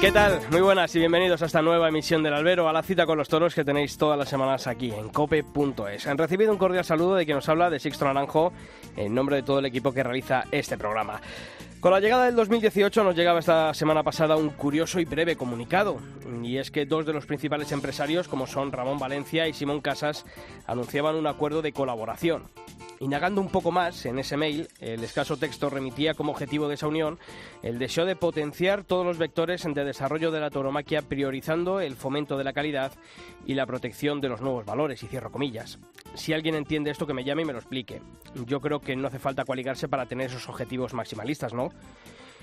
¿Qué tal? Muy buenas y bienvenidos a esta nueva emisión del Albero, a la cita con los toros que tenéis todas las semanas aquí en cope.es. Han recibido un cordial saludo de quien nos habla de Sixto Naranjo en nombre de todo el equipo que realiza este programa. Con la llegada del 2018 nos llegaba esta semana pasada un curioso y breve comunicado, y es que dos de los principales empresarios, como son Ramón Valencia y Simón Casas, anunciaban un acuerdo de colaboración. Indagando un poco más en ese mail, el escaso texto remitía como objetivo de esa unión el deseo de potenciar todos los vectores de desarrollo de la tauromaquia, priorizando el fomento de la calidad y la protección de los nuevos valores, y cierro comillas. Si alguien entiende esto, que me llame y me lo explique. Yo creo que no hace falta coaligarse para tener esos objetivos maximalistas, ¿no?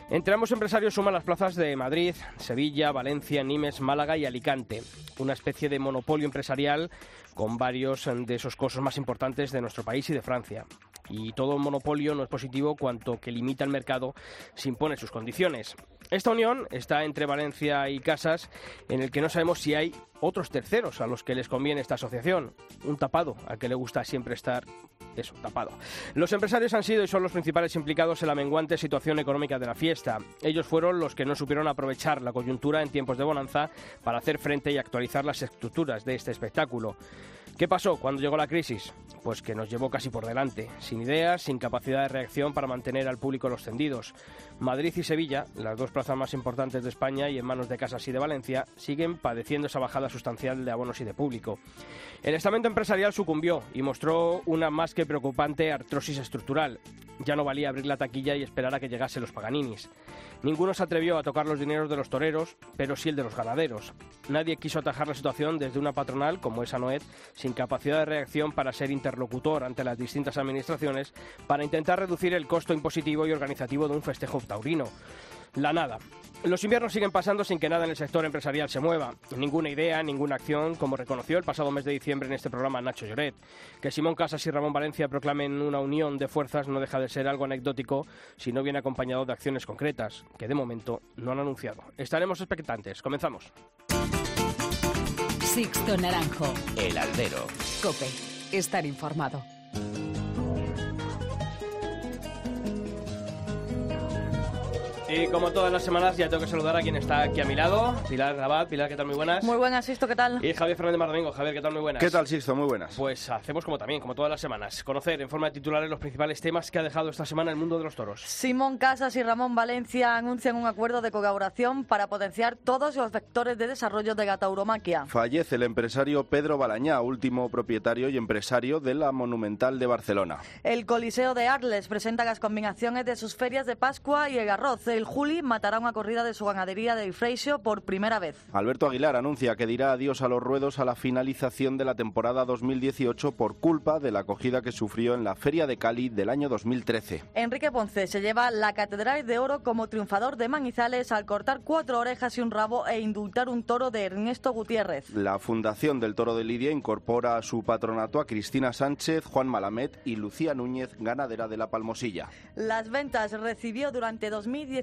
Entre ambos empresarios suman las plazas de Madrid, Sevilla, Valencia, Nimes, Málaga y Alicante, una especie de monopolio empresarial con varios de esos costos más importantes de nuestro país y de Francia. Y todo monopolio no es positivo cuanto que limita el mercado se impone sus condiciones. Esta unión está entre Valencia y Casas, en el que no sabemos si hay otros terceros a los que les conviene esta asociación. Un tapado al que le gusta siempre estar eso, tapado. Los empresarios han sido y son los principales implicados en la menguante situación económica de la fiesta. Ellos fueron los que no supieron aprovechar la coyuntura en tiempos de bonanza para hacer frente y actualizar las estructuras de este espectáculo. ¿Qué pasó cuando llegó la crisis? Pues que nos llevó casi por delante, sin ideas, sin capacidad de reacción para mantener al público los tendidos. Madrid y Sevilla, las dos plazas más importantes de España y en manos de Casas y de Valencia, siguen padeciendo esa bajada sustancial de abonos y de público. El estamento empresarial sucumbió y mostró una más que preocupante artrosis estructural. Ya no valía abrir la taquilla y esperar a que llegasen los paganinis. Ninguno se atrevió a tocar los dineros de los toreros, pero sí el de los ganaderos. Nadie quiso atajar la situación desde una patronal como esa Noed, sin capacidad de reacción para ser interlocutor ante las distintas administraciones, para intentar reducir el costo impositivo y organizativo de un festejo taurino. La nada. Los inviernos siguen pasando sin que nada en el sector empresarial se mueva. Ninguna idea, ninguna acción, como reconoció el pasado mes de diciembre en este programa Nacho Lloret. Que Simón Casas y Ramón Valencia proclamen una unión de fuerzas no deja de ser algo anecdótico si no viene acompañado de acciones concretas, que de momento no han anunciado. Estaremos expectantes. Comenzamos. Sixto Naranjo. El albero. Cope. Estar informado. Y como todas las semanas, ya tengo que saludar a quien está aquí a mi lado. Pilar Rabat. Pilar, ¿qué tal? Muy buenas. Muy buenas, Sisto, ¿qué tal? Y Javier Fernández Mardomingo. Javier, ¿qué tal? Muy buenas. ¿Qué tal, Sixto? Muy buenas. Pues hacemos como también, como todas las semanas, conocer en forma de titulares los principales temas que ha dejado esta semana el mundo de los toros. Simón Casas y Ramón Valencia anuncian un acuerdo de colaboración para potenciar todos los vectores de desarrollo de la tauromaquia. Fallece el empresario Pedro Balañá, último propietario y empresario de la Monumental de Barcelona. El Coliseo de Arles presenta las combinaciones de sus ferias de Pascua y el arroz. El Juli matará una corrida de su ganadería de Ifreixo por primera vez. Alberto Aguilar anuncia que dirá adiós a los ruedos a la finalización de la temporada 2018 por culpa de la acogida que sufrió en la Feria de Cali del año 2013. Enrique Ponce se lleva la Catedral de Oro como triunfador de Manizales al cortar cuatro orejas y un rabo e indultar un toro de Ernesto Gutiérrez. La Fundación del Toro de Lidia incorpora a su patronato a Cristina Sánchez, Juan Malamet y Lucía Núñez, ganadera de la Palmosilla. Las ventas recibió durante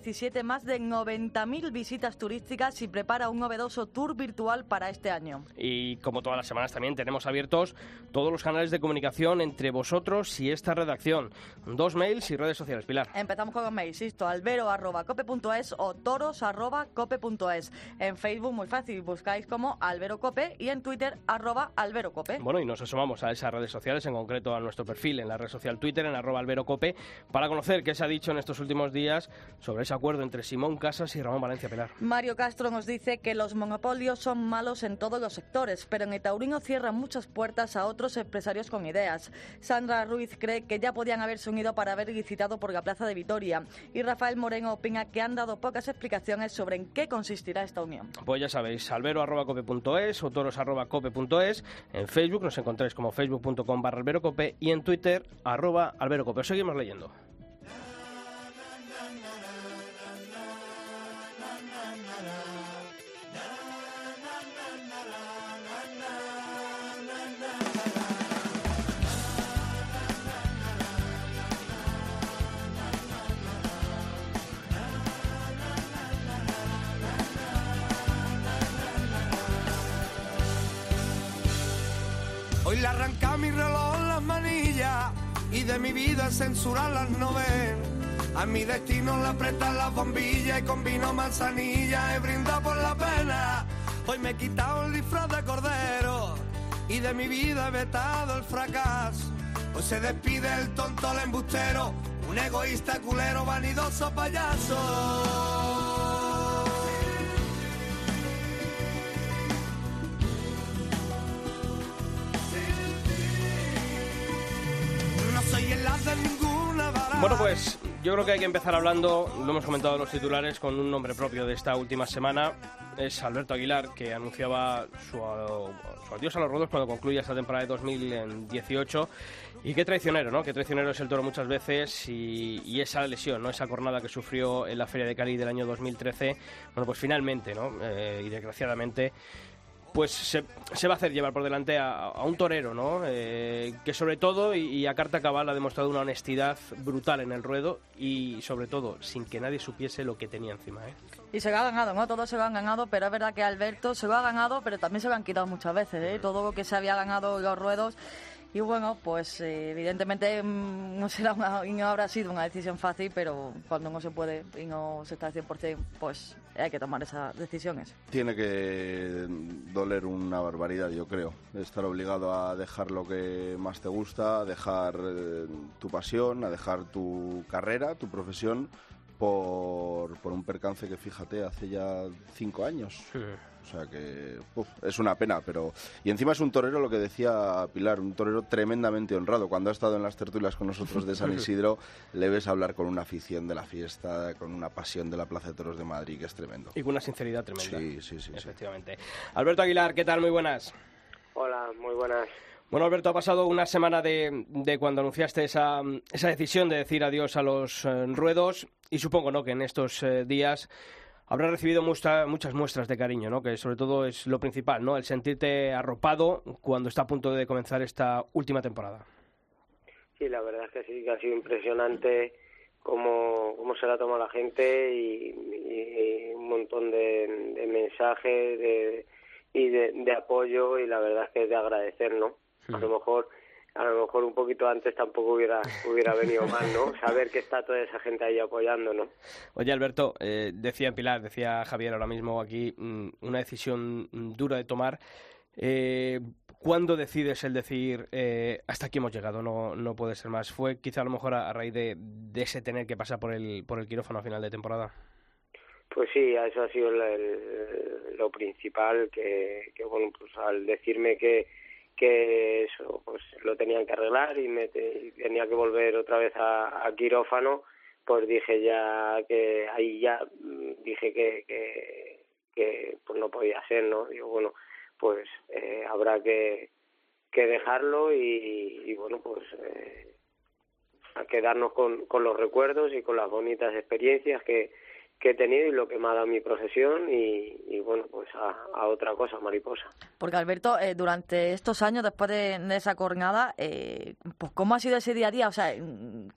2017 más de 90.000 visitas turísticas y prepara un novedoso tour virtual para este año. Y como todas las semanas también tenemos abiertos todos los canales de comunicación entre vosotros y esta redacción. Dos mails y redes sociales, Pilar. Empezamos con los mails, insisto, albero.cope.es o toros.cope.es. En Facebook, muy fácil, buscáis como Albero Cope y en Twitter, arroba Albero Cope. Bueno, y nos asomamos a esas redes sociales, en concreto a nuestro perfil en la red social Twitter, en arroba Albero Cope, para conocer qué se ha dicho en estos últimos días sobre ese acuerdo entre Simón Casas y Ramón Valencia Pilar. Mario Castro nos dice que los monopolios son malos en todos los sectores, pero en el taurino cierran muchas puertas a otros empresarios con ideas. Sandra Ruiz cree que ya podían haberse unido para haber licitado por la Plaza de Vitoria. Y Rafael Moreno opina que han dado pocas explicaciones sobre en qué consistirá esta unión. Pues ya sabéis, albero.cope.es o toros.cope.es. En Facebook nos encontráis como facebook.com barra alberocope y en Twitter arroba alberocope. Os seguimos leyendo. Mi vida censurar las novelas. A mi destino le apretan las bombillas y con vino manzanilla he brindado por la pena. Hoy me he quitado el disfraz de cordero y de mi vida he vetado el fracaso. Hoy se despide el tonto, el embustero, un egoísta culero, vanidoso payaso. Yo creo que hay que empezar hablando, lo hemos comentado en los titulares, con un nombre propio de esta última semana. Es Alberto Aguilar, que anunciaba su, su adiós a los rodos cuando concluya esta temporada de 2018. Y qué traicionero, ¿no? Qué traicionero es el toro muchas veces y, y esa lesión, ¿no? Esa jornada que sufrió en la Feria de Cali del año 2013. Bueno, pues finalmente, ¿no? Eh, y desgraciadamente pues se, se, va a hacer llevar por delante a, a un torero, ¿no? Eh, que sobre todo y, y, a carta cabal ha demostrado una honestidad brutal en el ruedo y sobre todo sin que nadie supiese lo que tenía encima, ¿eh? Y se lo ha ganado, ¿no? Todos se lo han ganado, pero es verdad que Alberto se lo ha ganado, pero también se lo han quitado muchas veces, ¿eh? Todo lo que se había ganado los ruedos. Y bueno, pues eh, evidentemente mm, no, será una, y no habrá sido una decisión fácil, pero cuando no se puede y no se está al 100%, pues hay que tomar esas decisiones. Tiene que doler una barbaridad, yo creo. Estar obligado a dejar lo que más te gusta, a dejar eh, tu pasión, a dejar tu carrera, tu profesión, por, por un percance que, fíjate, hace ya cinco años. Sí. O sea que uf, es una pena, pero... Y encima es un torero, lo que decía Pilar, un torero tremendamente honrado. Cuando ha estado en las tertulias con nosotros de San Isidro, le ves hablar con una afición de la fiesta, con una pasión de la Plaza de Toros de Madrid, que es tremendo. Y con una sinceridad tremenda. Sí, sí, sí. Efectivamente. Sí. Alberto Aguilar, ¿qué tal? Muy buenas. Hola, muy buenas. Bueno, Alberto, ha pasado una semana de, de cuando anunciaste esa, esa, decisión de decir adiós a los eh, ruedos y supongo ¿no? que en estos eh, días habrás recibido muestra, muchas muestras de cariño, ¿no? Que sobre todo es lo principal, ¿no? El sentirte arropado cuando está a punto de comenzar esta última temporada. Sí, la verdad es que sí, que ha sido impresionante cómo, cómo se la toma la gente y, y un montón de, de mensajes de, y de, de, apoyo y la verdad es que es de agradecer, ¿no? A lo mejor a lo mejor un poquito antes tampoco hubiera hubiera venido mal, ¿no? Saber que está toda esa gente ahí apoyando, ¿no? Oye, Alberto, eh, decía Pilar, decía Javier ahora mismo aquí, mmm, una decisión dura de tomar. Eh, ¿Cuándo decides el decir eh, hasta aquí hemos llegado, no, no puede ser más? ¿Fue quizá a lo mejor a, a raíz de, de, ese tener que pasar por el, por el quirófano a final de temporada? Pues sí, eso ha sido el, el, lo principal, que, que bueno, pues al decirme que que eso pues lo tenían que arreglar y me te, tenía que volver otra vez a, quirófano pues dije ya que ahí ya dije que, que, que pues no podía ser no digo bueno pues eh, habrá que que dejarlo y, y bueno pues eh, a quedarnos con, con los recuerdos y con las bonitas experiencias que que he tenido y lo que me ha dado mi profesión y, bueno, pues a, a, otra cosa, mariposa. Porque Alberto, eh, durante estos años, después de, esa jornada, eh, pues ¿cómo ha sido ese día a día? O sea,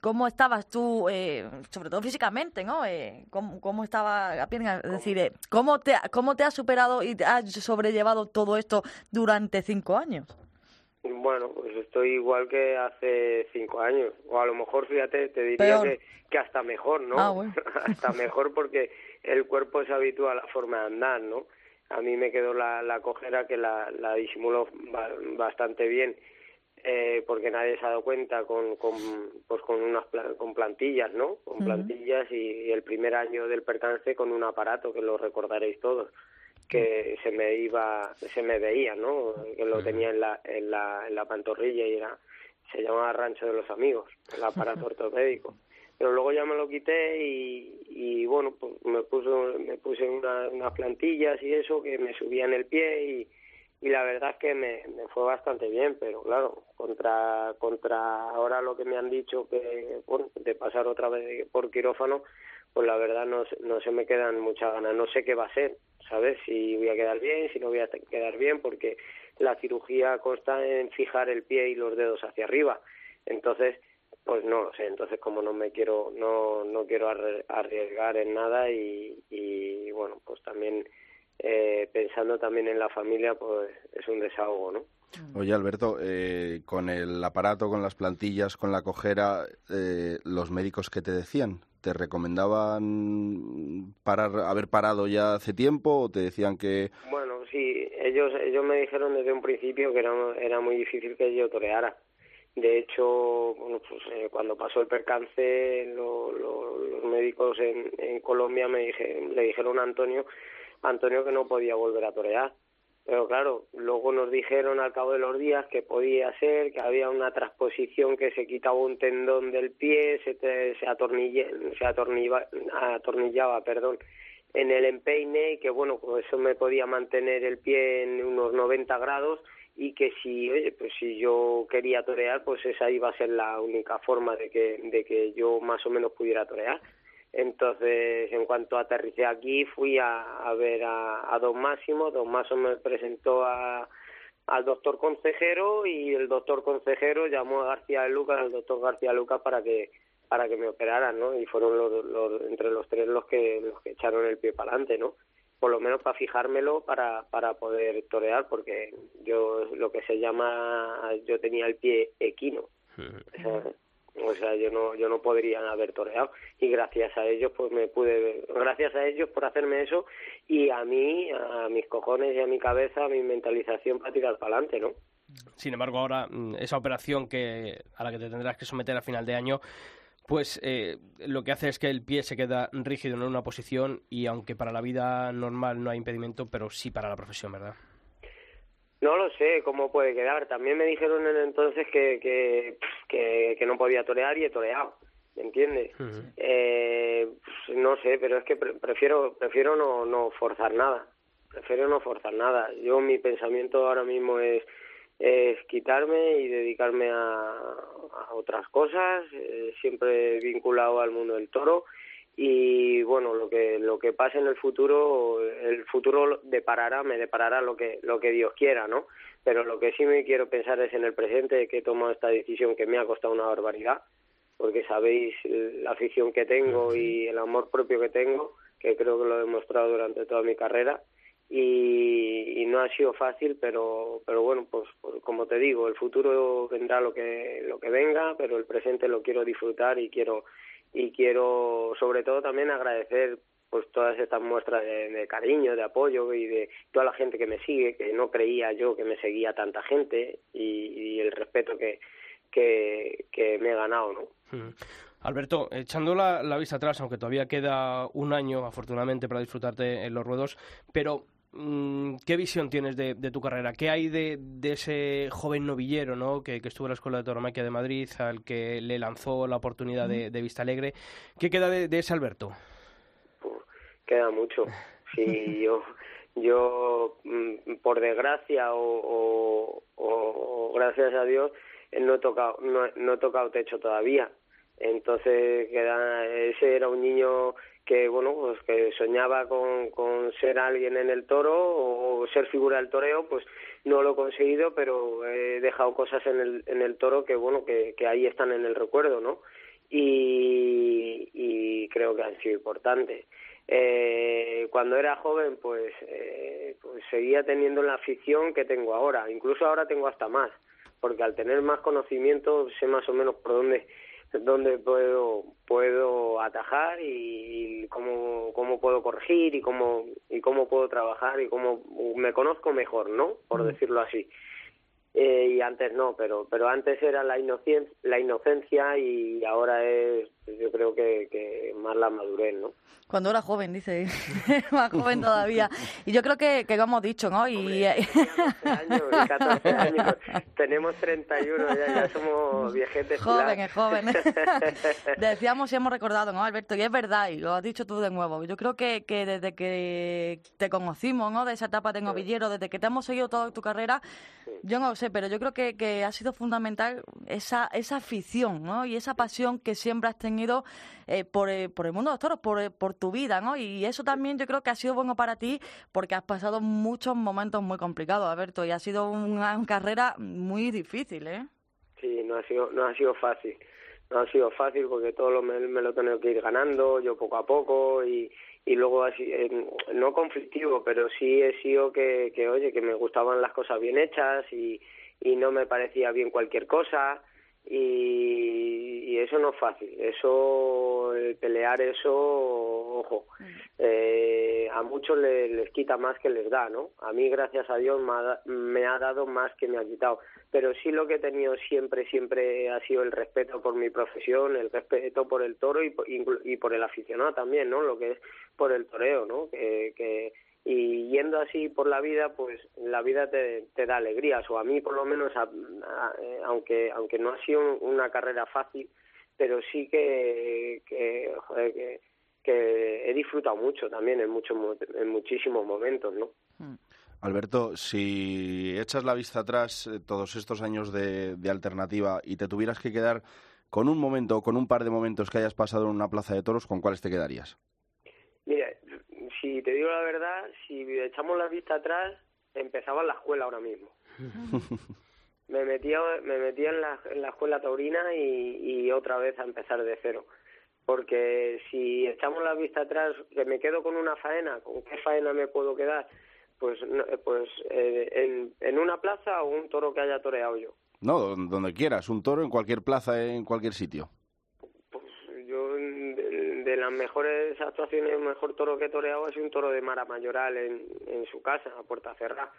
¿cómo estabas tú, eh, sobre todo físicamente, ¿no? Eh, ¿cómo, ¿Cómo estaba? Es decir, eh, ¿cómo te, ¿cómo te has superado y te has sobrellevado todo esto durante cinco años? Bueno, pues estoy igual que hace cinco años. O a lo mejor, fíjate, te diría que, que, hasta mejor, ¿no? Ah, bueno. hasta mejor porque el cuerpo se habitúa a la forma de andar, ¿no? A mí me quedó la, la cojera que la, la disimulo bastante bien. Eh, porque nadie se ha dado cuenta con, con pues con unas con plantillas no con plantillas uh -huh. y, y el primer año del percance con un aparato que lo recordaréis todos que se me iba, se me veía, ¿no? Que lo tenía en la, en la, en la pantorrilla y era, se llamaba Rancho de los Amigos, el aparato ortopédico. Pero luego ya me lo quité y, y bueno, pues me puse, me puse una, unas plantillas y eso que me subían el pie y, y la verdad es que me, me fue bastante bien, pero claro, contra, contra ahora lo que me han dicho que, bueno, de pasar otra vez por quirófano, pues la verdad no, no se me quedan muchas ganas, no sé qué va a ser, ¿sabes? Si voy a quedar bien, si no voy a quedar bien, porque la cirugía consta en fijar el pie y los dedos hacia arriba. Entonces, pues no lo sé. Entonces, como no me quiero, no, no quiero arriesgar en nada y, bueno, pues también eh, pensando también en la familia, pues es un desahogo, ¿no? Oye, Alberto, eh, con el aparato, con las plantillas, con la cojera, eh, ¿los médicos qué te decían? ¿Te recomendaban parar, haber parado ya hace tiempo o te decían que...? Bueno, sí, ellos, ellos me dijeron desde un principio que era, era muy difícil que yo toreara. De hecho, bueno, pues, eh, cuando pasó el percance, los médicos en, en Colombia me dije, le dijeron a Antonio, Antonio que no podía volver a torear pero claro, luego nos dijeron al cabo de los días que podía ser, que había una transposición que se quitaba un tendón del pie, se, se, se atornillaba, perdón, en el empeine y que bueno, pues eso me podía mantener el pie en unos 90 grados y que si, oye, pues si yo quería torear, pues esa iba a ser la única forma de que, de que yo más o menos pudiera torear. Entonces, en cuanto aterricé aquí, fui a, ver a, a, Don Máximo. Don Máximo me presentó a, al doctor consejero y el doctor consejero llamó a García Lucas, al doctor García Lucas, para que para que me operaran, ¿no? Y fueron los, entre los tres los que los que echaron el pie para adelante, ¿no? Por lo menos para fijármelo para para poder torear, porque yo lo que se llama yo tenía el pie equino. O sea, yo no, yo no podría haber toreado y gracias a ellos pues me pude, gracias a ellos por hacerme eso y a mí, a mis cojones y a mi cabeza, a mi mentalización para tirar para adelante, ¿no? Sin embargo, ahora mm, esa operación que a la que te tendrás que someter a final de año, pues eh, lo que hace es que el pie se queda rígido en una posición y aunque para la vida normal no hay impedimento, pero sí para la profesión, ¿verdad? No lo sé cómo puede quedar. También me dijeron en entonces que, que, que, no podía torear y he toreado. ¿Me entiendes? eh, no sé, pero es que prefiero prefiero no, no forzar nada. Prefiero no forzar nada. Yo mi pensamiento ahora mismo es es quitarme y dedicarme a, a otras cosas, eh, siempre vinculado al mundo del toro y bueno lo que lo que pase en el futuro el futuro deparará me deparará lo que lo que Dios quiera no pero lo que sí me quiero pensar es en el presente que he tomado esta decisión que me ha costado una barbaridad porque sabéis la afición que tengo y el amor propio que tengo que creo que lo he demostrado durante toda mi carrera. Y, y no ha sido fácil pero pero bueno pues, pues como te digo el futuro vendrá lo que lo que venga pero el presente lo quiero disfrutar y quiero y quiero sobre todo también agradecer pues todas estas muestras de, cariño, de apoyo y de toda la gente que me sigue, que no creía yo que me seguía tanta gente y, el respeto que, que, que, me he ganado, ¿no? Alberto, echando la, la, vista atrás, aunque todavía queda un año, afortunadamente, para disfrutarte en los ruedos, pero Mm, ¿Qué visión tienes de, tu carrera? ¿Qué hay de, ese joven novillero ¿no? que, estuvo en la Escuela de Tauromaquia de Madrid, al que le lanzó la oportunidad de, Vista Alegre? ¿Qué queda de, ese Alberto? queda mucho. Sí, yo, yo mm, por desgracia o, gracias a Dios, no he tocado, no, no he tocado techo todavía. Entonces, queda, ese era un niño que bueno pues que soñaba con, con ser alguien en el toro o ser figura del toreo pues no lo he conseguido pero he dejado cosas en el en el toro que bueno que, que ahí están en el recuerdo no y, y creo que han sido importantes. Eh, cuando era joven pues eh, pues seguía teniendo la afición que tengo ahora. Incluso ahora tengo hasta más porque al tener más conocimiento sé más o menos por dónde donde puedo puedo atajar y, cómo, cómo puedo corregir y cómo y cómo puedo trabajar y cómo me conozco mejor no por decirlo así. Eh, y antes no, pero pero antes era la inocencia, la inocencia y ahora es, yo creo que, que más la madurez, ¿no? Cuando era joven, dice, más joven todavía. Y yo creo que, que lo hemos dicho, ¿no? Y... años, 14 años, tenemos 31, ya, ya somos viejetes. Jóvenes, jóvenes. Decíamos y hemos recordado, ¿no, Alberto? Y es verdad, y lo has dicho tú de nuevo. Yo creo que, que desde que te conocimos, ¿no? De esa etapa de novillero, desde que te hemos seguido toda tu carrera, yo no sé, pero yo creo que, que ha sido fundamental esa, esa afición, ¿no? Y esa pasión que siempre has tenido eh, por, eh, por, el mundo de los toros, por, eh, por tu vida, ¿no? Y eso también yo creo que ha sido bueno para ti porque has pasado muchos momentos muy complicados, Alberto, y ha sido una, carrera muy difícil, ¿eh? Sí, no ha sido, no ha sido fácil. No ha sido fácil porque todo lo, me, me lo he tenido que ir ganando yo poco a poco y, y luego así eh, no conflictivo pero sí he sido que, que oye que me gustaban las cosas bien hechas y, y no me parecía bien cualquier cosa y, y eso no es fácil. Eso el pelear eso ojo eh, a muchos les, les quita más que les da no a mí gracias a Dios me ha, me ha dado más que me ha quitado. Pero sí lo que he tenido siempre siempre ha sido el respeto por mi profesión el respeto por el toro y, por- y por el aficionado también no lo que es por el toreo no que, que y yendo así por la vida pues la vida te, te da alegrías o a mí por lo menos a- a- eh, aunque aunque no ha sido una carrera fácil pero sí que que, joder, que, que he disfrutado mucho también en muchos en muchísimos momentos no Alberto, si echas la vista atrás eh, todos estos años de, de alternativa y te tuvieras que quedar con un momento o con un par de momentos que hayas pasado en una plaza de toros, ¿con cuáles te quedarías? Si te digo la verdad, si echamos la vista atrás, empezaba en la escuela ahora mismo. me metía, me metía en, la, en la escuela taurina y, y otra vez a empezar de cero. Porque si echamos la vista atrás, que me quedo con una faena, ¿con qué faena me puedo quedar? Pues, pues eh, en, en una plaza o un toro que haya toreado yo. No, don- donde quieras, un toro en cualquier plaza, en cualquier sitio. De, las mejores actuaciones, el mejor toro que he toreado ha sido un toro de Mara Mayoral en, en su casa, a puerta cerrada.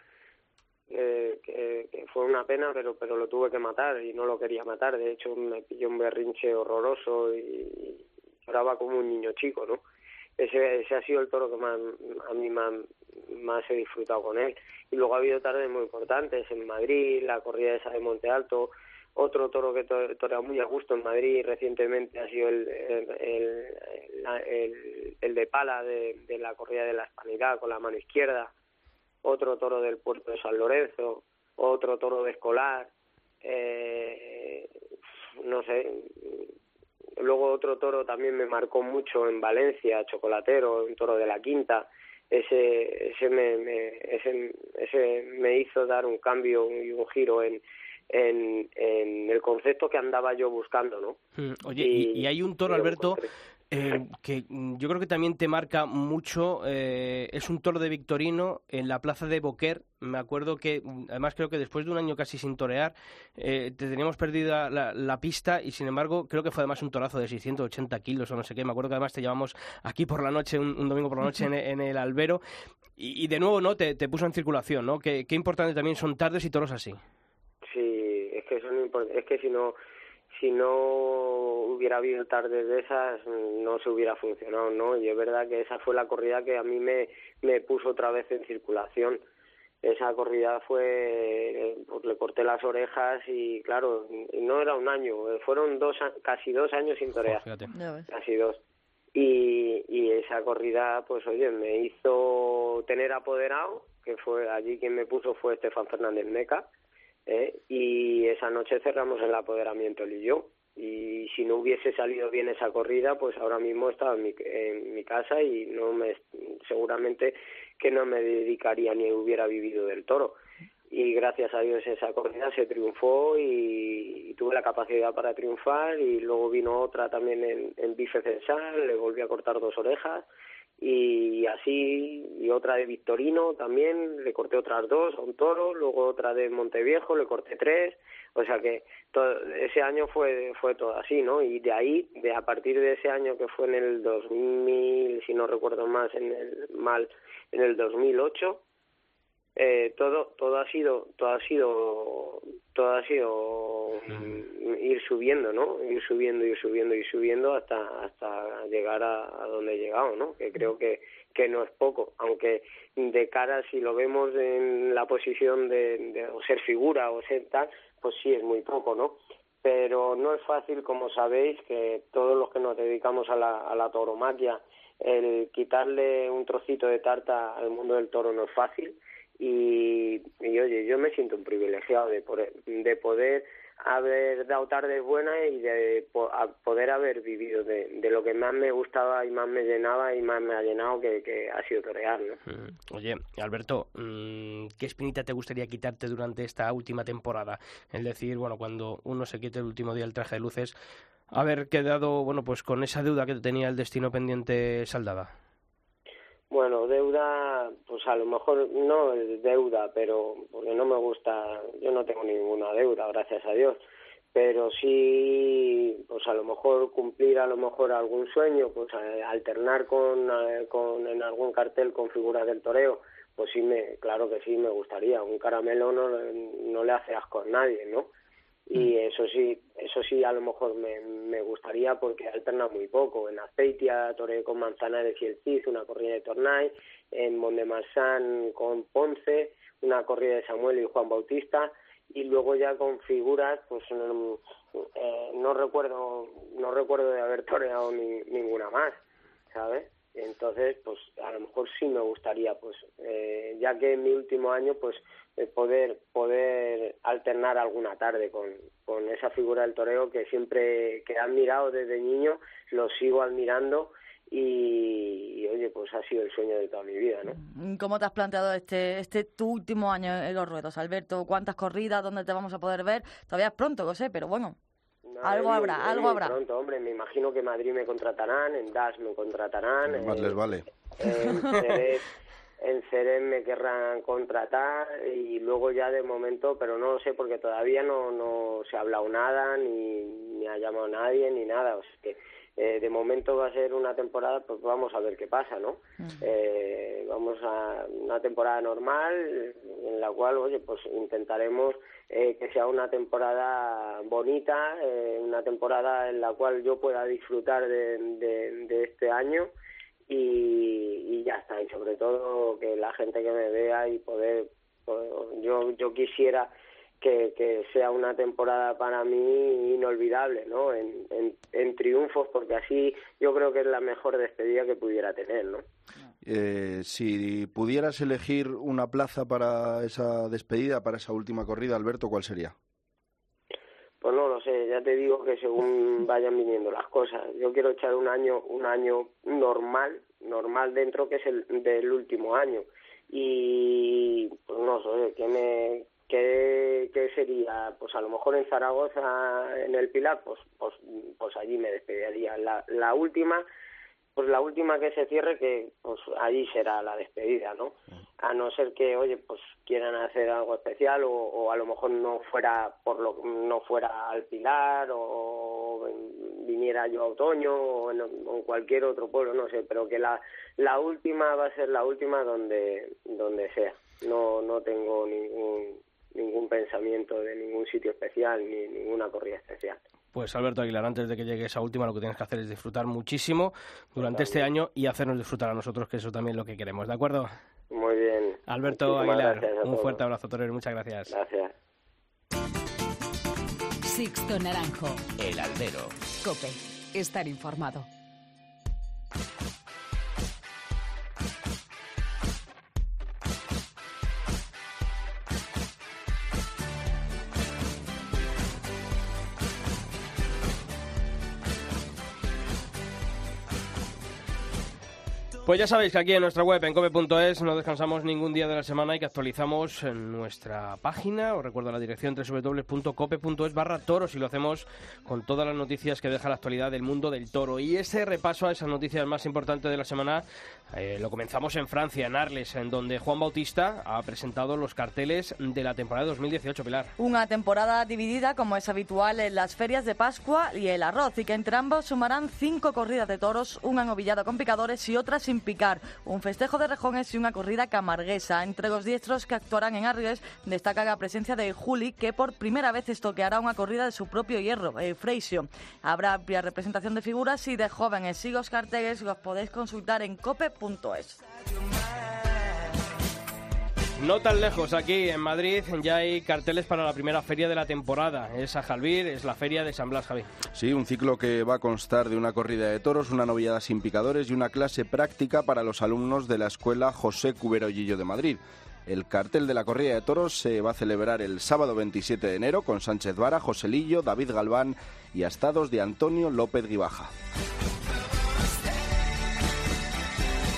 Eh, que, que fue una pena, pero pero lo tuve que matar y no lo quería matar. De hecho, me pilló un berrinche horroroso y lloraba como un niño chico, ¿no? Ese, ese ha sido el toro que más, a mí más, más he disfrutado con él. Y luego ha habido tardes muy importantes en Madrid, la corrida esa de Monte Alto, otro toro que torea muy a gusto en Madrid recientemente ha sido el, el, de pala de, la corrida de la Hispanidad con la mano izquierda, otro toro del puerto de San Lorenzo, otro toro de escolar, eh, no sé. Luego otro toro también me marcó mucho en Valencia, Chocolatero, un toro de la quinta. Ese, ese, me, me- ese, ese me hizo dar un cambio y un giro en, en, en el concepto que andaba yo buscando, ¿no? Mm, Oye, y, y hay un toro, Alberto, eh, que mm, yo creo que también te marca mucho. eh, es un toro de Victorino en la plaza de Boquer. Me acuerdo que, mm, además, creo que después de un año casi sin torear, eh, te teníamos perdida la, la pista y, sin embargo, creo que fue además un torazo de 680 kilos o no sé qué. Me acuerdo que además te llevamos aquí por la noche, un, un domingo por la noche en, en el albero. Y, y de nuevo, ¿no? Te, te puso en circulación, ¿no? Qué, qué importante también son tardes y toros así. Sí, es que si no si no hubiera habido tardes de esas no se hubiera funcionado, ¿no? Y es verdad que esa fue la corrida que a mí me me puso otra vez en circulación. Esa corrida fue, pues le corté las orejas y claro, no era un año, fueron dos a- casi dos años sin torear casi dos. Y, y esa corrida, pues oye, me hizo tener apoderado, que fue allí quien me puso fue Estefan Fernández Meca, ¿eh? y esa noche cerramos el apoderamiento él y yo. Y si no hubiese salido bien esa corrida, pues ahora mismo estaba en mi, en mi casa y no me seguramente que no me dedicaría ni hubiera vivido del toro y gracias a Dios esa corrida se triunfó y, y tuve la capacidad para triunfar y luego vino otra también en, en bife censal, le volví a cortar dos orejas y así y otra de Victorino también le corté otras dos a un toro luego otra de Monteviejo le corté tres. O sea que todo, ese año fue fue todo así no y de ahí de a partir de ese año que fue en el 2000 si no recuerdo más en el mal en el 2008 eh, todo todo ha sido todo ha sido todo ha sido mm, ir subiendo no ir subiendo ir subiendo ir subiendo hasta hasta llegar a, a donde he llegado no que creo que que no es poco. Aunque de cara si lo vemos en la posición de, de o ser figura o ser tal pues sí es muy poco no pero no es fácil como sabéis que todos los que nos dedicamos a la, a la tauromaquia el quitarle un trocito de tarta al mundo del toro no es fácil y, oye, yo me siento un privilegiado de poder, de poder haber dado tardes buenas y de poder haber vivido de, de lo que más me gustaba y más me llenaba y más me ha llenado que, que ha sido torear, ¿no? Mm, Oye, Alberto, mm, ¿qué espinita te gustaría quitarte durante esta última temporada? Es decir, bueno, cuando uno se quite el último día el traje de luces, haber quedado, bueno, pues con esa deuda que tenía el destino pendiente saldada. Bueno, deuda, pues a lo mejor no es deuda, pero porque no me gusta, yo no tengo ninguna deuda, gracias a Dios, pero sí, pues a lo mejor cumplir a lo mejor algún sueño, pues eh, alternar con, eh, con en algún cartel con figuras del toreo, pues sí me, claro que sí me gustaría. Un caramelo no, no le hace asco a nadie, ¿no? Y eso sí, eso sí a lo mejor me, me gustaría porque alterna muy poco. En Aceitia toré con Manzanares y el Cid, una corrida de Tornay, en Mondemarsan con Ponce, una corrida de Samuel y Juan Bautista, y luego ya con figuras, pues no, eh, no recuerdo, no recuerdo de haber toreado ni, ninguna más, ¿sabes? Entonces, pues a lo mejor sí me gustaría, pues eh, ya que en mi último año, pues eh, poder poder alternar alguna tarde con, con esa figura del toreo que siempre que he admirado desde niño, lo sigo admirando y, oye, pues ha sido el sueño de toda mi vida, ¿no? Mm, ¿Cómo te has planteado este este tu último año en los ruedos, Alberto? ¿Cuántas corridas? ¿Dónde te vamos a poder ver? Todavía es pronto, lo sé, pero bueno, algo habrá, algo habrá. Pronto, hombre, me imagino que Madrid me contratarán, en DAS me contratarán. Más les vale. En Cerez, me querrán contratar y luego ya de momento, pero no lo sé porque todavía no, no se ha hablado nada, ni, ni ha llamado nadie, ni nada. O sea que eh, de momento va a ser una temporada, pues vamos a ver qué pasa, ¿no? Eh, vamos a una temporada normal en la cual, oye, pues intentaremos eh, que sea una temporada bonita, una temporada en la cual yo pueda disfrutar de, de, este año y, y, ya está, y sobre todo que la gente que me vea y poder, pues, yo, yo quisiera que, que, sea una temporada para mí inolvidable, ¿no? En, en, triunfos, porque así yo creo que es la mejor despedida que pudiera tener, ¿no? Eh, si pudieras elegir una plaza para esa despedida, para esa última corrida, Alberto, ¿cuál sería? Pues no lo sé, ya te digo que según vayan viniendo las cosas. Yo quiero echar un año, un año normal, normal dentro que es el del último año. Y pues no sé, que me ¿Qué, ¿Qué, sería? Pues a lo mejor en Zaragoza, en el Pilar, pues, pues, pues allí me despediría. La, la última, pues la última que se cierre, que pues allí será la despedida, ¿no? A no ser que, oye, pues quieran hacer algo especial o, o a lo mejor no fuera por lo no fuera al Pilar o viniera yo a Otoño o en, en, cualquier otro pueblo, no sé, pero que la, la última va a ser la última donde donde sea. No no tengo ningún ningún pensamiento de ningún sitio especial ni ninguna corrida especial. Pues Alberto Aguilar, antes de que llegue esa última, lo que tienes que hacer es disfrutar muchísimo durante este año y hacernos disfrutar a nosotros, que eso también es lo que queremos, ¿de acuerdo? Muy bien. Alberto Aguilar, un fuerte abrazo, Torero, muchas gracias. Gracias. Sixto Naranjo. El Albero. Cope. Estar informado. Pues ya sabéis que aquí en nuestra web, en cope.es, no descansamos ningún día de la semana y que actualizamos en nuestra página, os recuerdo la dirección www.cope.es barra toros y lo hacemos con todas las noticias que deja la actualidad del mundo del toro. Y ese repaso a esas noticias más importantes de la semana eh, lo comenzamos en Francia, en Arles, en donde Juan Bautista ha presentado los carteles de la temporada 2018, Pilar. Una temporada dividida, como es habitual, en las ferias de Pascua y el arroz, y que entre ambos sumarán cinco corridas de toros, un anovillado con picadores y otras sin picar, un festejo de rejones y una corrida camarguesa. Entre los diestros que actuarán en Arles destaca la presencia de Juli, que por primera vez estoqueará una corrida de su propio hierro, el Freisio. Habrá amplia representación de figuras y de jóvenes y los carteles los podéis consultar en cope.es. No tan lejos, aquí en Madrid ya hay carteles para la primera feria de la temporada. Es a es la feria de San Blas, Javi. Sí, un ciclo que va a constar de una corrida de toros, una novillada sin picadores y una clase práctica para los alumnos de la escuela José Cubero Gillo de Madrid. El cartel de la corrida de toros se va a celebrar el sábado 27 de enero con Sánchez Vara, Joselillo, David Galván y astados de Antonio López Guibaja.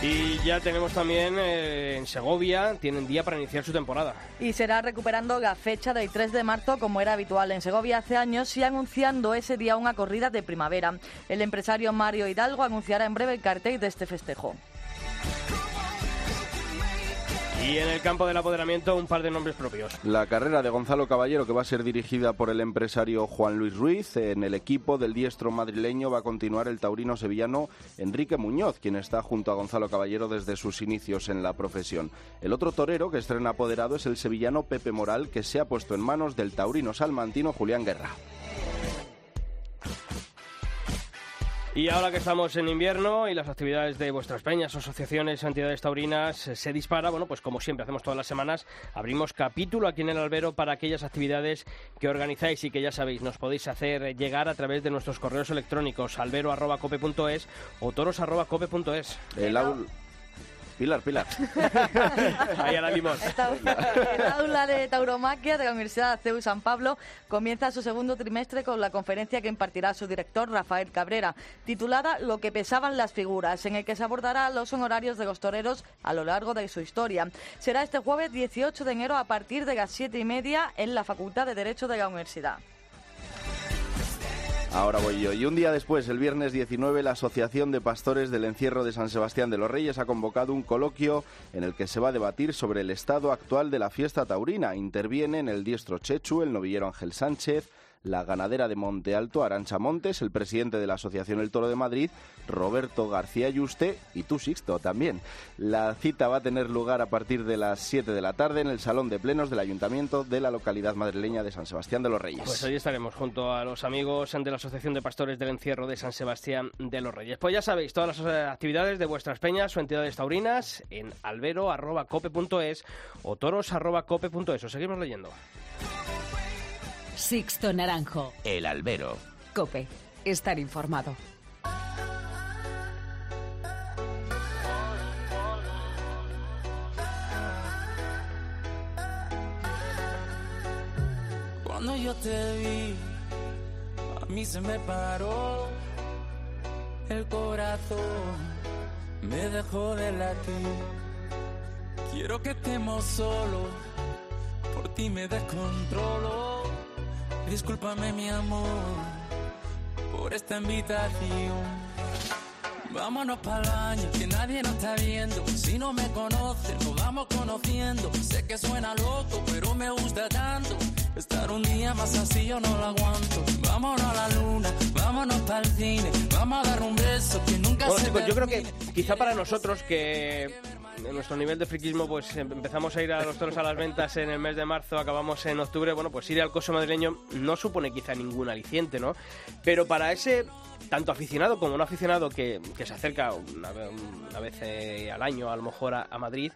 Y ya tenemos también eh, en Segovia, tienen día para iniciar su temporada. Y será recuperando la fecha del 3 de marzo, como era habitual en Segovia hace años, y anunciando ese día una corrida de primavera. El empresario Mario Hidalgo anunciará en breve el cartel de este festejo. Y en el campo del apoderamiento, un par de nombres propios. La carrera de Gonzalo Caballero, que va a ser dirigida por el empresario Juan Luis Ruiz. En el equipo del diestro madrileño va a continuar el taurino sevillano Enrique Muñoz, quien está junto a Gonzalo Caballero desde sus inicios en la profesión. El otro torero que estrena apoderado es el sevillano Pepe Moral, que se ha puesto en manos del taurino salmantino Julián Guerra. Y ahora que estamos en invierno y las actividades de vuestras peñas, asociaciones, entidades taurinas eh, se dispara, bueno, pues como siempre hacemos todas las semanas, abrimos capítulo aquí en el albero para aquellas actividades que organizáis y que ya sabéis, nos podéis hacer llegar a través de nuestros correos electrónicos albero.cope.es o toros.cope.es. El, Pilar, Pilar. Ahí la limón. El aula de tauromaquia de la Universidad de CEU San Pablo comienza su segundo trimestre con la conferencia que impartirá su director Rafael Cabrera, titulada Lo que pesaban las figuras, en el que se abordará los honorarios de los toreros a lo largo de su historia. Será este jueves 18 de enero a partir de las siete y media en la Facultad de Derecho de la Universidad. Ahora voy yo. Y un día después, el viernes 19, la Asociación de Pastores del Encierro de San Sebastián de los Reyes ha convocado un coloquio en el que se va a debatir sobre el estado actual de la fiesta taurina. Intervienen el diestro Chechu, el novillero Ángel Sánchez, la ganadera de Monte Alto, Arancha Montes, el presidente de la Asociación El Toro de Madrid, Roberto García Yuste y tú, Sixto, también. La cita va a tener lugar a partir de las 7 de la tarde en el Salón de Plenos del Ayuntamiento de la localidad madrileña de San Sebastián de los Reyes. Pues hoy estaremos junto a los amigos de la Asociación de Pastores del Encierro de San Sebastián de los Reyes. Pues ya sabéis, todas las eh, actividades de vuestras peñas o entidades taurinas en albero.cope.es o toros.cope.es. Os seguimos leyendo. Sixto Naranjo. El albero. Cope. Estar informado. Cuando yo te vi, a mí se me paró el corazón, me dejó de latir. Quiero que estemos solos, por ti me descontrolo. Discúlpame mi amor por esta invitación. Vámonos para el baño, que nadie nos está viendo. Si no me conoces, nos vamos conociendo. Sé que suena loco, pero me gusta tanto. Estar un día más así yo no lo aguanto. Vámonos a la luna, vámonos para el cine. Vamos a dar un beso que nunca Bueno, se chicos, yo creo que quizá para nosotros que en nuestro nivel de friquismo pues em- empezamos a ir a los toros a las ventas en el mes de marzo, acabamos en octubre, bueno, pues ir al coso madrileño no supone quizá ningún aliciente, ¿no? Pero para ese tanto aficionado como no aficionado que, que se acerca una, ve- una vez eh, al año a lo mejor a Madrid,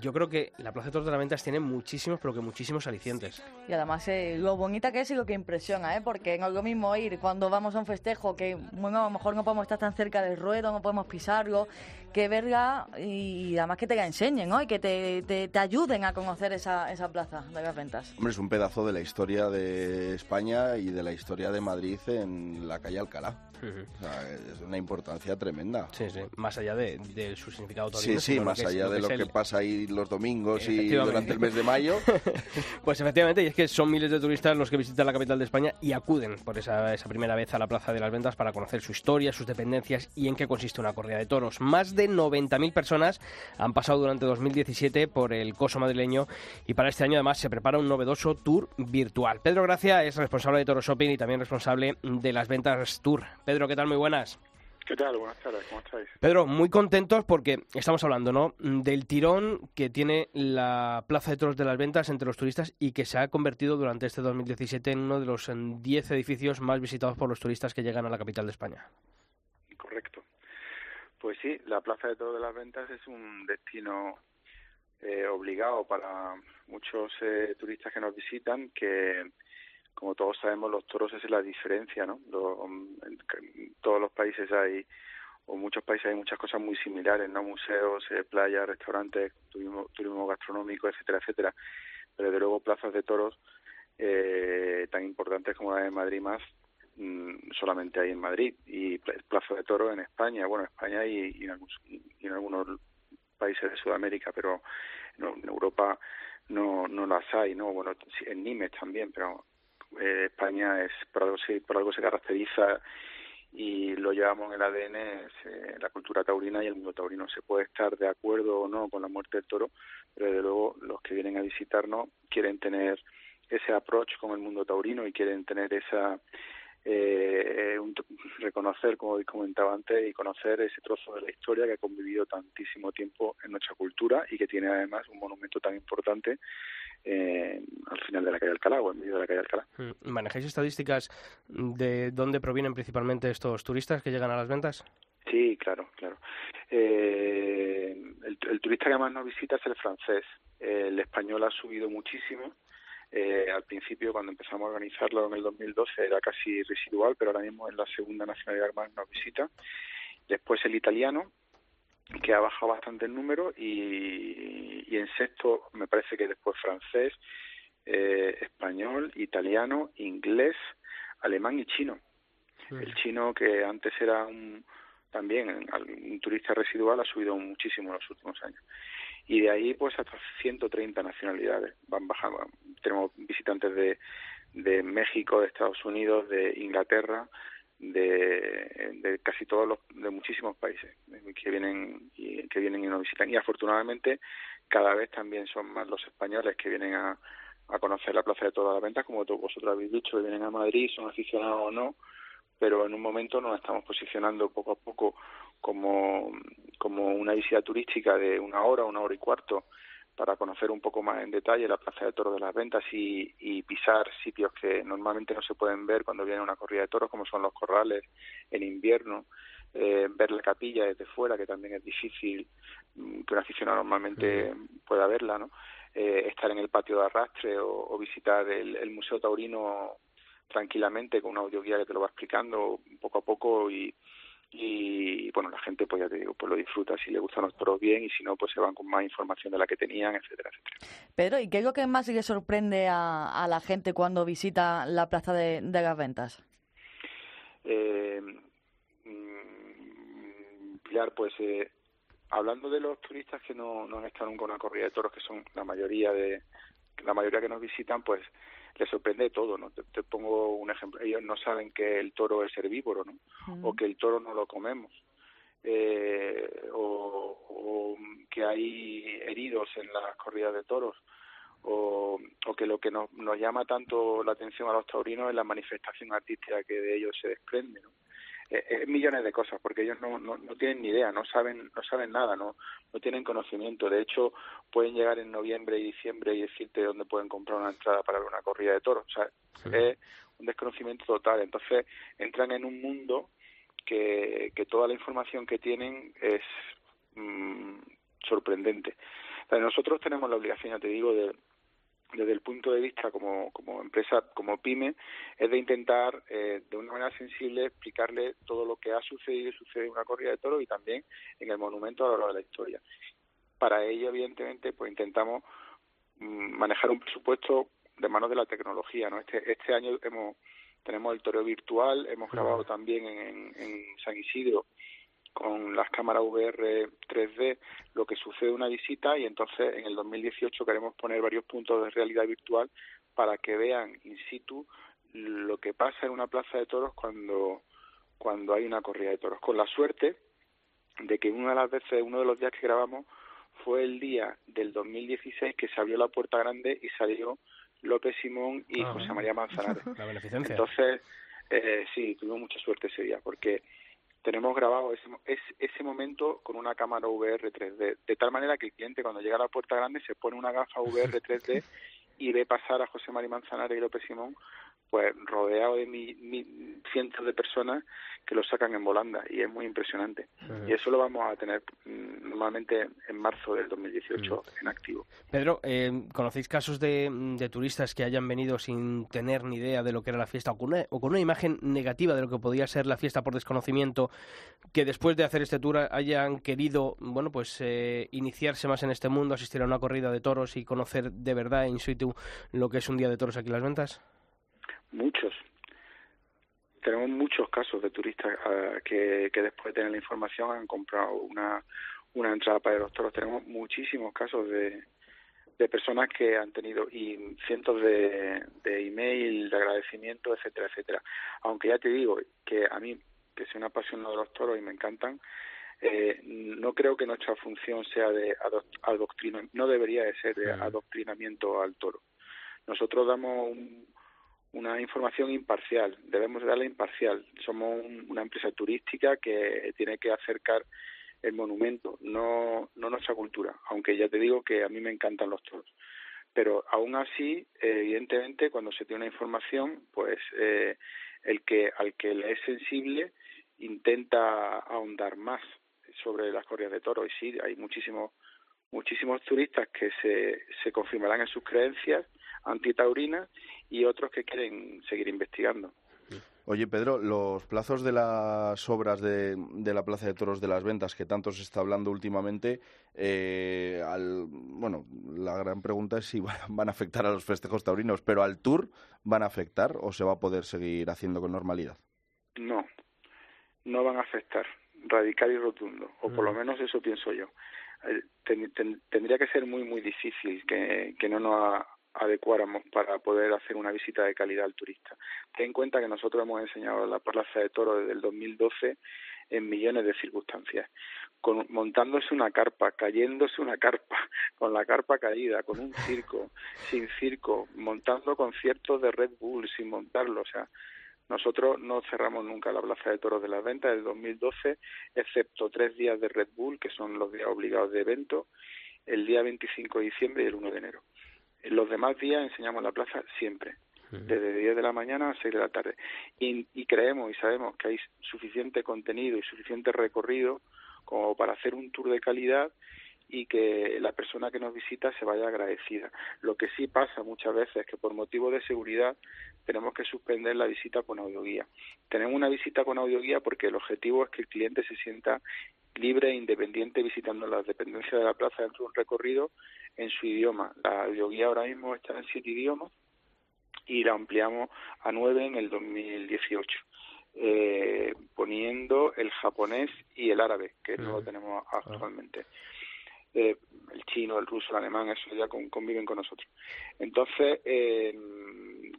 yo creo que la Plaza de Toros de las Ventas tiene muchísimos, pero que muchísimos alicientes. Y además eh, lo bonita que es y lo que impresiona, ¿eh? porque no es lo mismo ir cuando vamos a un festejo que, bueno, a lo mejor no podemos estar tan cerca del ruedo, no podemos pisarlo, que verla y además que te la enseñen, ¿no? Y que te, te, te ayuden a conocer esa, esa plaza de las ventas. Hombre, es un pedazo de la historia de España y de la historia de Madrid en la calle Alcalá. O sea, es una importancia tremenda. Sí, sí, más allá de, de su significado Sí, sí, más que es- allá de es lo que el- pasa ahí los domingos y durante el mes de mayo. Pues efectivamente, y es que son miles de turistas los que visitan la capital de España y acuden por esa, esa primera vez a la Plaza de las Ventas para conocer su historia, sus dependencias y en qué consiste una corrida de toros. Más de 90.000 personas han pasado durante 2017 por el coso madrileño y para este año además se prepara un novedoso tour virtual. Pedro Gracia es responsable de Toro Shopping y también responsable de las ventas tour. Pedro, ¿qué tal? Muy buenas. ¿Qué tal? Buenas tardes, ¿cómo estáis? Pedro, muy contentos porque estamos hablando, ¿no? Del tirón que tiene la Plaza de Toros de las Ventas entre los turistas y que se ha convertido durante este 2017 en uno de los en, 10 edificios más visitados por los turistas que llegan a la capital de España. Correcto. Pues sí, la Plaza de Toros de las Ventas es un destino eh, obligado para muchos eh, turistas que nos visitan, que como todos sabemos los toros es la diferencia, ¿no? Lo- en, en todos los países hay, o muchos países hay muchas cosas muy similares, ¿no? Museos, eh, playas, restaurantes, turismo, turismo gastronómico, etcétera, etcétera. Pero desde luego plazas de toros eh, tan importantes como la de Madrid más mm, solamente hay en Madrid y pla- plaza de toro en España, bueno, España y, en, algunos, y en algunos países de Sudamérica, pero en Europa no no las hay, ¿no? Bueno, en Nimes también, pero eh, España es por algo se por algo se caracteriza y lo llevamos en el ADN, eh, la cultura taurina y el mundo taurino. Se puede estar de acuerdo o no con la muerte del toro, pero desde luego los que vienen a visitarnos quieren tener ese approach con el mundo taurino y quieren tener esa eh, un, reconocer, como comentaba antes, y conocer ese trozo de la historia que ha convivido tantísimo tiempo en nuestra cultura y que tiene además un monumento tan importante eh, al final de la calle Alcalá o en medio de la calle Alcalá. Mm, ¿Manejáis estadísticas de dónde provienen principalmente estos turistas que llegan a las ventas? Sí, claro, claro. Eh, el, el, turista que más nos visita es el francés. El español ha subido muchísimo eh, al principio, cuando empezamos a organizarlo en el 2012, era casi residual, pero ahora mismo es la segunda nacionalidad más nos visita. Después el italiano, que ha bajado bastante el número, y, y en sexto me parece que después francés, eh, español, italiano, inglés, alemán y chino. El chino, que antes era un, también un turista residual, ha subido muchísimo en los últimos años y de ahí pues hasta 130 nacionalidades van bajando. Tenemos visitantes de, de México, de Estados Unidos, de Inglaterra, de, de casi todos los, de muchísimos países que vienen y que vienen y nos visitan. Y afortunadamente cada vez también son más los españoles que vienen a, a conocer la Plaza de Todas las Ventas, como vosotros habéis dicho, que vienen a Madrid, son aficionados o no, pero en un momento nos estamos posicionando poco a poco como, como una visita turística de una hora, una hora y cuarto, para conocer un poco más en detalle la Plaza de Toros de las Ventas y, y pisar sitios que normalmente no se pueden ver cuando viene una corrida de toros, como son los corrales en invierno, eh, ver la capilla desde fuera, que también es difícil mm, que un aficionado normalmente pueda verla, ¿no? Eh, estar en el patio de arrastre o, o visitar el, el Museo Taurino tranquilamente con una audioguía que te lo va explicando poco a poco y, y bueno la gente pues ya te digo pues lo disfruta. Si le gustan los toros bien y si no pues se van con más información de la que tenían etcétera etcétera. Pedro y qué es lo que más le sorprende a, a la gente cuando visita la plaza de, de las ventas eh, mm, Pilar pues eh, hablando de los turistas que no, no han estado nunca en una corrida de toros que son la mayoría de la mayoría que nos visitan pues les sorprende todo, ¿no? Te, te, pongo un ejemplo. Ellos no saben que el toro es herbívoro, ¿no? Uh -huh. O que el toro no lo comemos. Eh, o, o, que hay heridos en las corridas de toros. O, o que lo que nos, nos llama tanto la atención a los taurinos es la manifestación artística que de ellos se desprende, ¿no? Eh, millones de cosas porque ellos no, no, no tienen ni idea no saben no saben nada no no tienen conocimiento. De hecho pueden llegar en noviembre y diciembre y decirte dónde pueden comprar una entrada para una corrida de toros o sea sí. es un desconocimiento total. Entonces entran en un mundo que, que toda la información que tienen es mmm, sorprendente. Nosotros tenemos la obligación ya te digo de desde el punto de vista como, como empresa, como pyme, es de intentar eh, de una manera sensible explicarle todo lo que ha sucedido y sucede en una corrida de toros y también en el monumento a lo largo de la historia. Para ello, evidentemente, pues intentamos mmm, manejar un presupuesto de manos de la tecnología. ¿no? Este, este año hemos tenemos el toreo virtual, hemos grabado también en, en San Isidro con las cámaras VR 3D lo que sucede en una visita y entonces en el 2018 queremos poner varios puntos de realidad virtual para que vean in situ lo que pasa en una plaza de toros cuando cuando hay una corrida de toros con la suerte de que una de las veces uno de los días que grabamos fue el día del 2016 que se abrió la puerta grande y salió López Simón y ah, José María Manzanares. La beneficencia. Entonces, eh, sí, tuvimos mucha suerte ese día, porque tenemos grabado ese, ese momento con una cámara VR 3D, de tal manera que el cliente cuando llega a la puerta grande se pone una gafa VR 3D y ve pasar a José María Manzanares y López Simón pues rodeado de mi, mi, cientos de personas que lo sacan en volanda y es muy impresionante. Y eso lo vamos a tener mmm, normalmente en marzo del 2018 uh-huh. en activo. Pedro, eh, ¿conocéis casos de, de, turistas que hayan venido sin tener ni idea de lo que era la fiesta o con, una, o con una imagen negativa de lo que podía ser la fiesta por desconocimiento, que después de hacer este tour hayan querido, bueno, pues eh, iniciarse más en este mundo, asistir a una corrida de toros y conocer de verdad in situ lo que es un día de toros aquí en las ventas? Muchos. Tenemos muchos casos de turistas uh, que, que después de tener la información han comprado una, una entrada para los toros. Tenemos muchísimos casos de, de personas que han tenido y cientos de, de email, de agradecimiento, etcétera, etcétera. Aunque ya te digo que a mí que soy un apasionado de los toros y me encantan, eh, no creo que nuestra función sea de adoctrinamiento, no debería de ser de adoctrinamiento al toro. Nosotros damos una información imparcial, debemos darla imparcial. Somos una empresa turística que tiene que acercar el monumento, no, no nuestra cultura, aunque ya te digo que a mí me encantan los toros. Pero aún así, evidentemente, cuando se tiene una información, pues eh, el que al que le es sensible intenta ahondar más sobre las corridas de toros. Y sí, hay muchísimos muchísimos turistas que se, se confirmarán en sus creencias antitaurinas y otros que quieren seguir investigando. Oye, Pedro, los plazos de las obras de, de, la Plaza de Toros de las Ventas, que tanto se está hablando últimamente, eh, al, bueno, la gran pregunta es si van a afectar a los festejos taurinos, pero al Tour van a afectar o se va a poder seguir haciendo con normalidad? No, no van a afectar radical y rotundo, o por lo mm. menos eso pienso yo. Eh, tendría que ser muy, muy difícil que, que no nos adecuáramos para poder hacer una visita de calidad al turista. Ten en cuenta que nosotros hemos enseñado la Plaza de Toro desde el 2012 en millones de circunstancias, con, montándose una carpa, cayéndose una carpa, con la carpa caída, con un circo, sin circo, montando conciertos de Red Bull, sin montarlo, o sea, nosotros no cerramos nunca la Plaza de Toros de las Ventas del 2012, excepto tres días de Red Bull, que son los días obligados de evento, el día 25 de diciembre y el 1 de enero. En los demás días enseñamos la plaza siempre, desde 10 de la mañana a 6 de la tarde. Y, y creemos y sabemos que hay suficiente contenido y suficiente recorrido como para hacer un tour de calidad y que la persona que nos visita se vaya agradecida. Lo que sí pasa muchas veces es que por motivo de seguridad tenemos que suspender la visita con audioguía. Tenemos una visita con audioguía porque el objetivo es que el cliente se sienta libre e independiente visitando las dependencias de la plaza dentro de un recorrido en su idioma. La audioguía ahora mismo está en siete idiomas y la ampliamos a nueve en el 2018. Eh, poniendo el japonés y el árabe, que no lo tenemos actualmente. Eh, el chino, el ruso, el alemán, eso ya conviven con nosotros. Entonces, eh,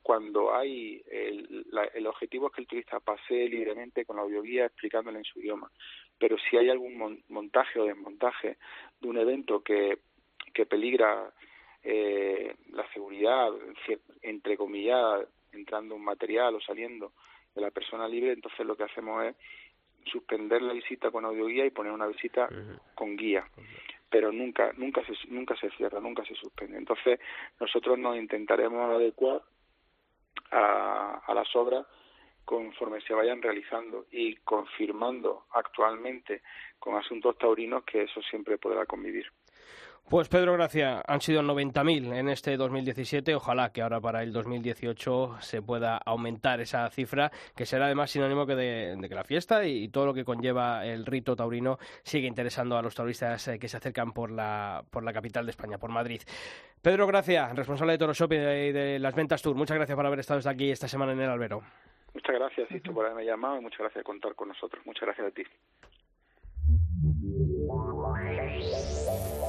cuando hay el, el, objetivo es que el turista pase libremente con la audioguía explicándole en su idioma, pero si hay algún montaje o desmontaje de un evento que, que peligra eh, la seguridad, entre comillas, entrando un material o saliendo de la persona libre, entonces lo que hacemos es suspender la visita con audioguía y poner una visita con guía pero nunca nunca se nunca se cierra nunca se suspende entonces nosotros nos intentaremos adecuar a, a las obras conforme se vayan realizando y confirmando actualmente con asuntos taurinos que eso siempre podrá convivir. Pues Pedro Gracia, han sido 90.000 en este 2017. Ojalá que ahora para el 2018 se pueda aumentar esa cifra, que será además sinónimo que de, que la fiesta y, todo lo que conlleva el rito taurino sigue interesando a los tauristas eh, que se acercan por la, por la capital de España, por Madrid. Pedro Gracia, responsable de Toro Shop y de, las ventas Tour, muchas gracias por haber estado aquí esta semana en el Albero. Muchas gracias, Sisto, por haberme llamado y muchas gracias por contar con nosotros. Muchas gracias a ti.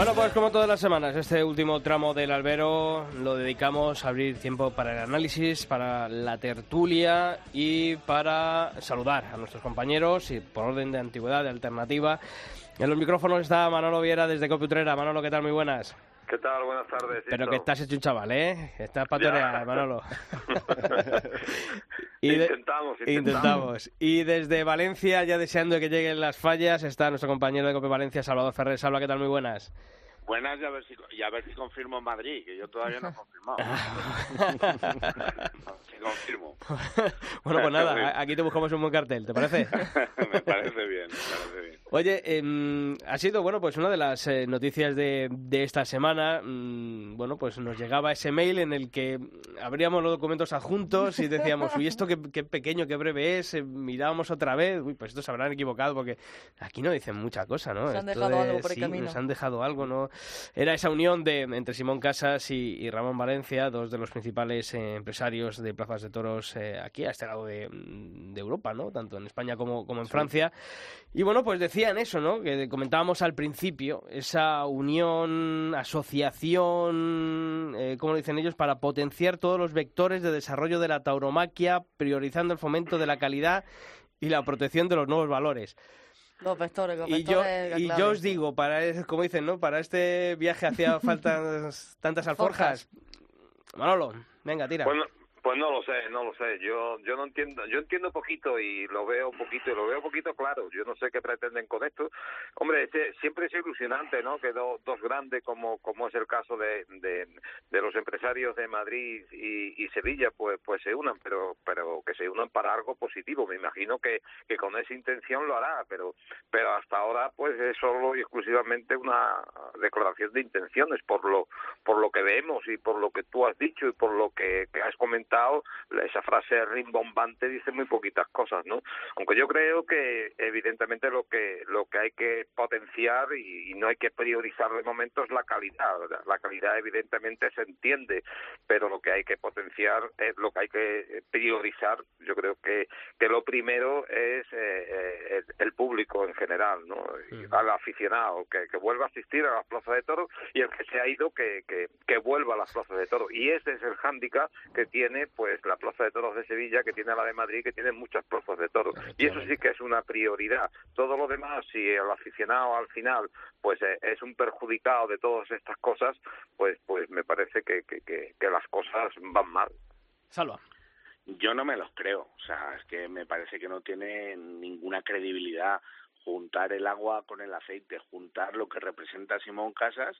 Bueno, pues como todas las semanas, este último tramo del albero lo dedicamos a abrir tiempo para el análisis, para la tertulia y para saludar a nuestros compañeros y por orden de antigüedad, de alternativa. En los micrófonos está Manolo Viera desde Copiutrera. Manolo, ¿qué tal? Muy buenas. ¿Qué tal? Buenas tardes. Pero que estás hecho un chaval, ¿eh? Estás para Manolo. y intentamos, intentamos, Y desde Valencia, ya deseando que lleguen las fallas, está nuestro compañero de Cope Valencia, Salvador Ferrer. Salva, ¿qué tal? Muy buenas. Buenas y a ver si, y a ver si confirmo en Madrid, que yo todavía no he confirmado. sí confirmo. bueno, pues nada, aquí te buscamos un buen cartel, ¿te parece? me parece bien, me parece bien. Oye, eh, ha sido, bueno, pues una de las eh, noticias de, de, esta semana. Mmm, bueno, pues nos llegaba ese mail en el que abríamos los documentos adjuntos y decíamos, uy, esto qué, qué pequeño, qué breve es, eh, mirábamos otra vez, uy, pues estos se habrán equivocado porque aquí no dicen mucha cosa, ¿no? Han Esto dejado de- algo por el sí, camino. Nos han dejado algo, ¿no? Era esa unión de entre Simón Casas y, y Ramón Valencia, dos de los principales eh, empresarios de plazas de toros eh, aquí, a este lado de, de Europa, ¿no? Tanto en España como, como en Francia. Y bueno, pues decían eso, ¿no? Que comentábamos al principio, esa unión, asociación, eh, como dicen ellos, para potenciar todos los vectores de desarrollo de la tauromaquia, priorizando el fomento de la calidad y la protección de los nuevos valores. Los vectores, los Y yo, y yo os digo, para es- como dicen, ¿no? Para este viaje hacía falta tantas alforjas. Manolo, venga, tira. Pues no lo sé, no lo sé. Yo yo no entiendo, yo entiendo poquito y lo veo poquito y lo veo poquito claro. Yo no sé qué pretenden con esto. Hombre, siempre es ilusionante, ¿no? Que do- dos grandes como como es el caso de, de, los empresarios de Madrid y, y Sevilla, pues pues se unan, pero pero que se unan para algo positivo. Me imagino que que con esa intención lo hará, pero pero hasta ahora pues es solo y exclusivamente una declaración de intenciones por lo por lo que vemos y por lo que tú has dicho y por lo que, que has comentado esa frase rimbombante dice muy poquitas cosas no aunque yo creo que evidentemente lo que lo que hay que potenciar y, y no hay que priorizar de momento es la calidad la calidad evidentemente se entiende pero lo que hay que potenciar es lo que hay que priorizar yo creo que que lo primero es eh, eh, el, el público en general no Y al aficionado que, que vuelva a asistir a las plazas de toros y el que se ha ido que, que, que vuelva a las plazas de toros. Y ese es el hándicap que tiene pues la plaza de toros de Sevilla que tiene la de Madrid que tiene muchas plazas de toros. Y eso sí que es una prioridad. Todo lo demás si el aficionado al final pues eh, es un perjudicado de todas estas cosas pues pues me parece que, que, que, que las cosas van mal. Salva. Yo no me los creo, o sea, es que me parece que no tiene ninguna credibilidad juntar el agua con el aceite, juntar lo que representa Simón Casas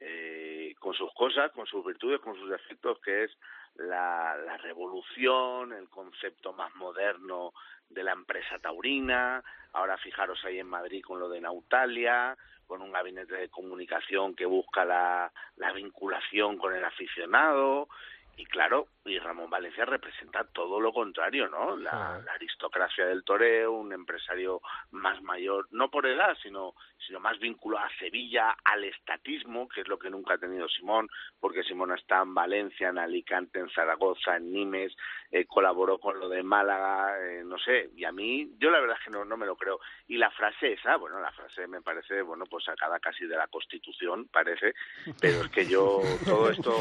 eh, con sus cosas, con sus virtudes, con sus defectos, que es la, revolución, el concepto más moderno de la empresa taurina, ahora fijaros ahí en Madrid con lo de Nautalia, con un gabinete de comunicación que busca la vinculación con el aficionado, y claro, y Ramón Valencia representa todo lo contrario, ¿no? La, la aristocracia del toreo, un empresario más mayor, no por edad, sino, sino más vinculado a Sevilla, al estatismo, que es lo que nunca ha tenido Simón, porque Simón está en Valencia, en Alicante, en Zaragoza, en Nimes, eh, colaboró con lo de Málaga, eh, no sé, y a mí, yo la verdad es que no, no me lo creo. Y la frase esa, bueno, la frase me parece, bueno, pues sacada casi de la Constitución, parece, pero es que yo, todo esto,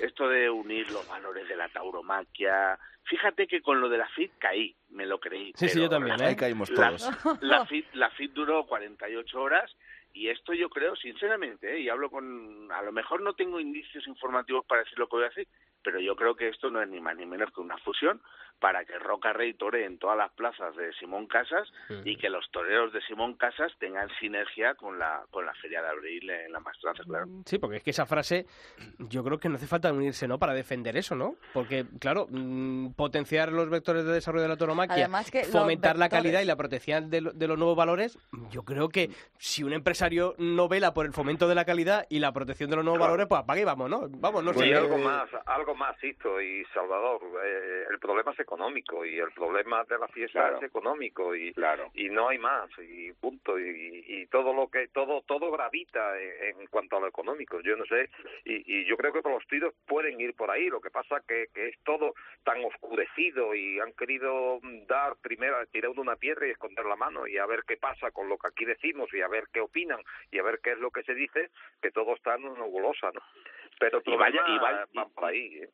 esto de unir los valores de la tauromaquia, fíjate que con lo de la FIT caí, me lo creí. Sí, sí, yo también, la- ¿eh? Ahí caímos la- todos. La, FIT, la FIT duró 48 horas y esto yo creo, sinceramente, ¿eh? y hablo con... A lo mejor no tengo indicios informativos para decir lo que voy a decir, pero yo creo que esto no es ni más ni menos que una fusión para que Roca Rey tore en todas las plazas de Simón Casas y que los toreros de Simón Casas tengan sinergia con la con la Feria de Abril en la maestranza, claro. Sí, porque es que esa frase, yo creo que no hace falta unirse, ¿no? Para defender eso, ¿no? Porque, claro, mm, potenciar los vectores de desarrollo de la los fomentar la calidad y la protección de, lo- de los nuevos valores, yo creo que si un empresario no vela por el fomento de la calidad y la protección de los nuevos valores, pues apague y vamos, ¿no? Vamos, no sé. algo más, algo más, Sisto y Salvador. eh, el problema es económico y el problema de la fiesta Claro. es económico y Claro. y no hay más y punto y, y todo lo que todo todo gravita en, en cuanto a lo económico. Yo no sé y, y yo creo que los tiros pueden ir por ahí. Lo que pasa que que es todo tan oscurecido y han querido dar primero tirar una piedra y esconder la mano y a ver qué pasa con lo que aquí decimos y a ver qué opinan y a ver qué es lo que se dice que todo está en una nebulosa, ¿no? Pero Y vaya- y vaya- va por ahí. ¿eh?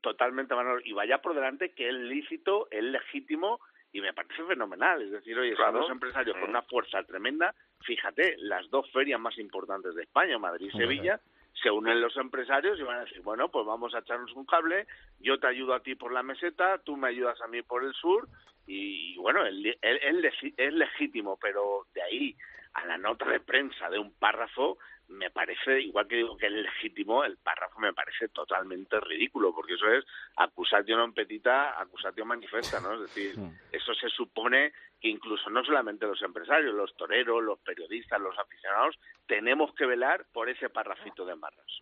Totalmente, Manolo. Y vaya por delante que es lícito, es legítimo y me parece fenomenal. Es decir, oye, Claro. son dos empresarios con una fuerza tremenda. Fíjate, las dos ferias más importantes de España, Madrid y Sevilla, se unen los empresarios y van a decir, bueno, pues vamos a echarnos un cable, yo te ayudo a ti por la meseta, tú me ayudas a mí por el sur, y, bueno, es legítimo, pero de ahí a la nota de prensa de un párrafo, me parece, igual que digo que es legítimo, el párrafo me parece totalmente ridículo, porque eso es acusatio non petita, acusatio manifesta, ¿no? Es decir, eso se supone que incluso no solamente los empresarios, los toreros, los periodistas, los aficionados, tenemos que velar por ese parrafito de marras.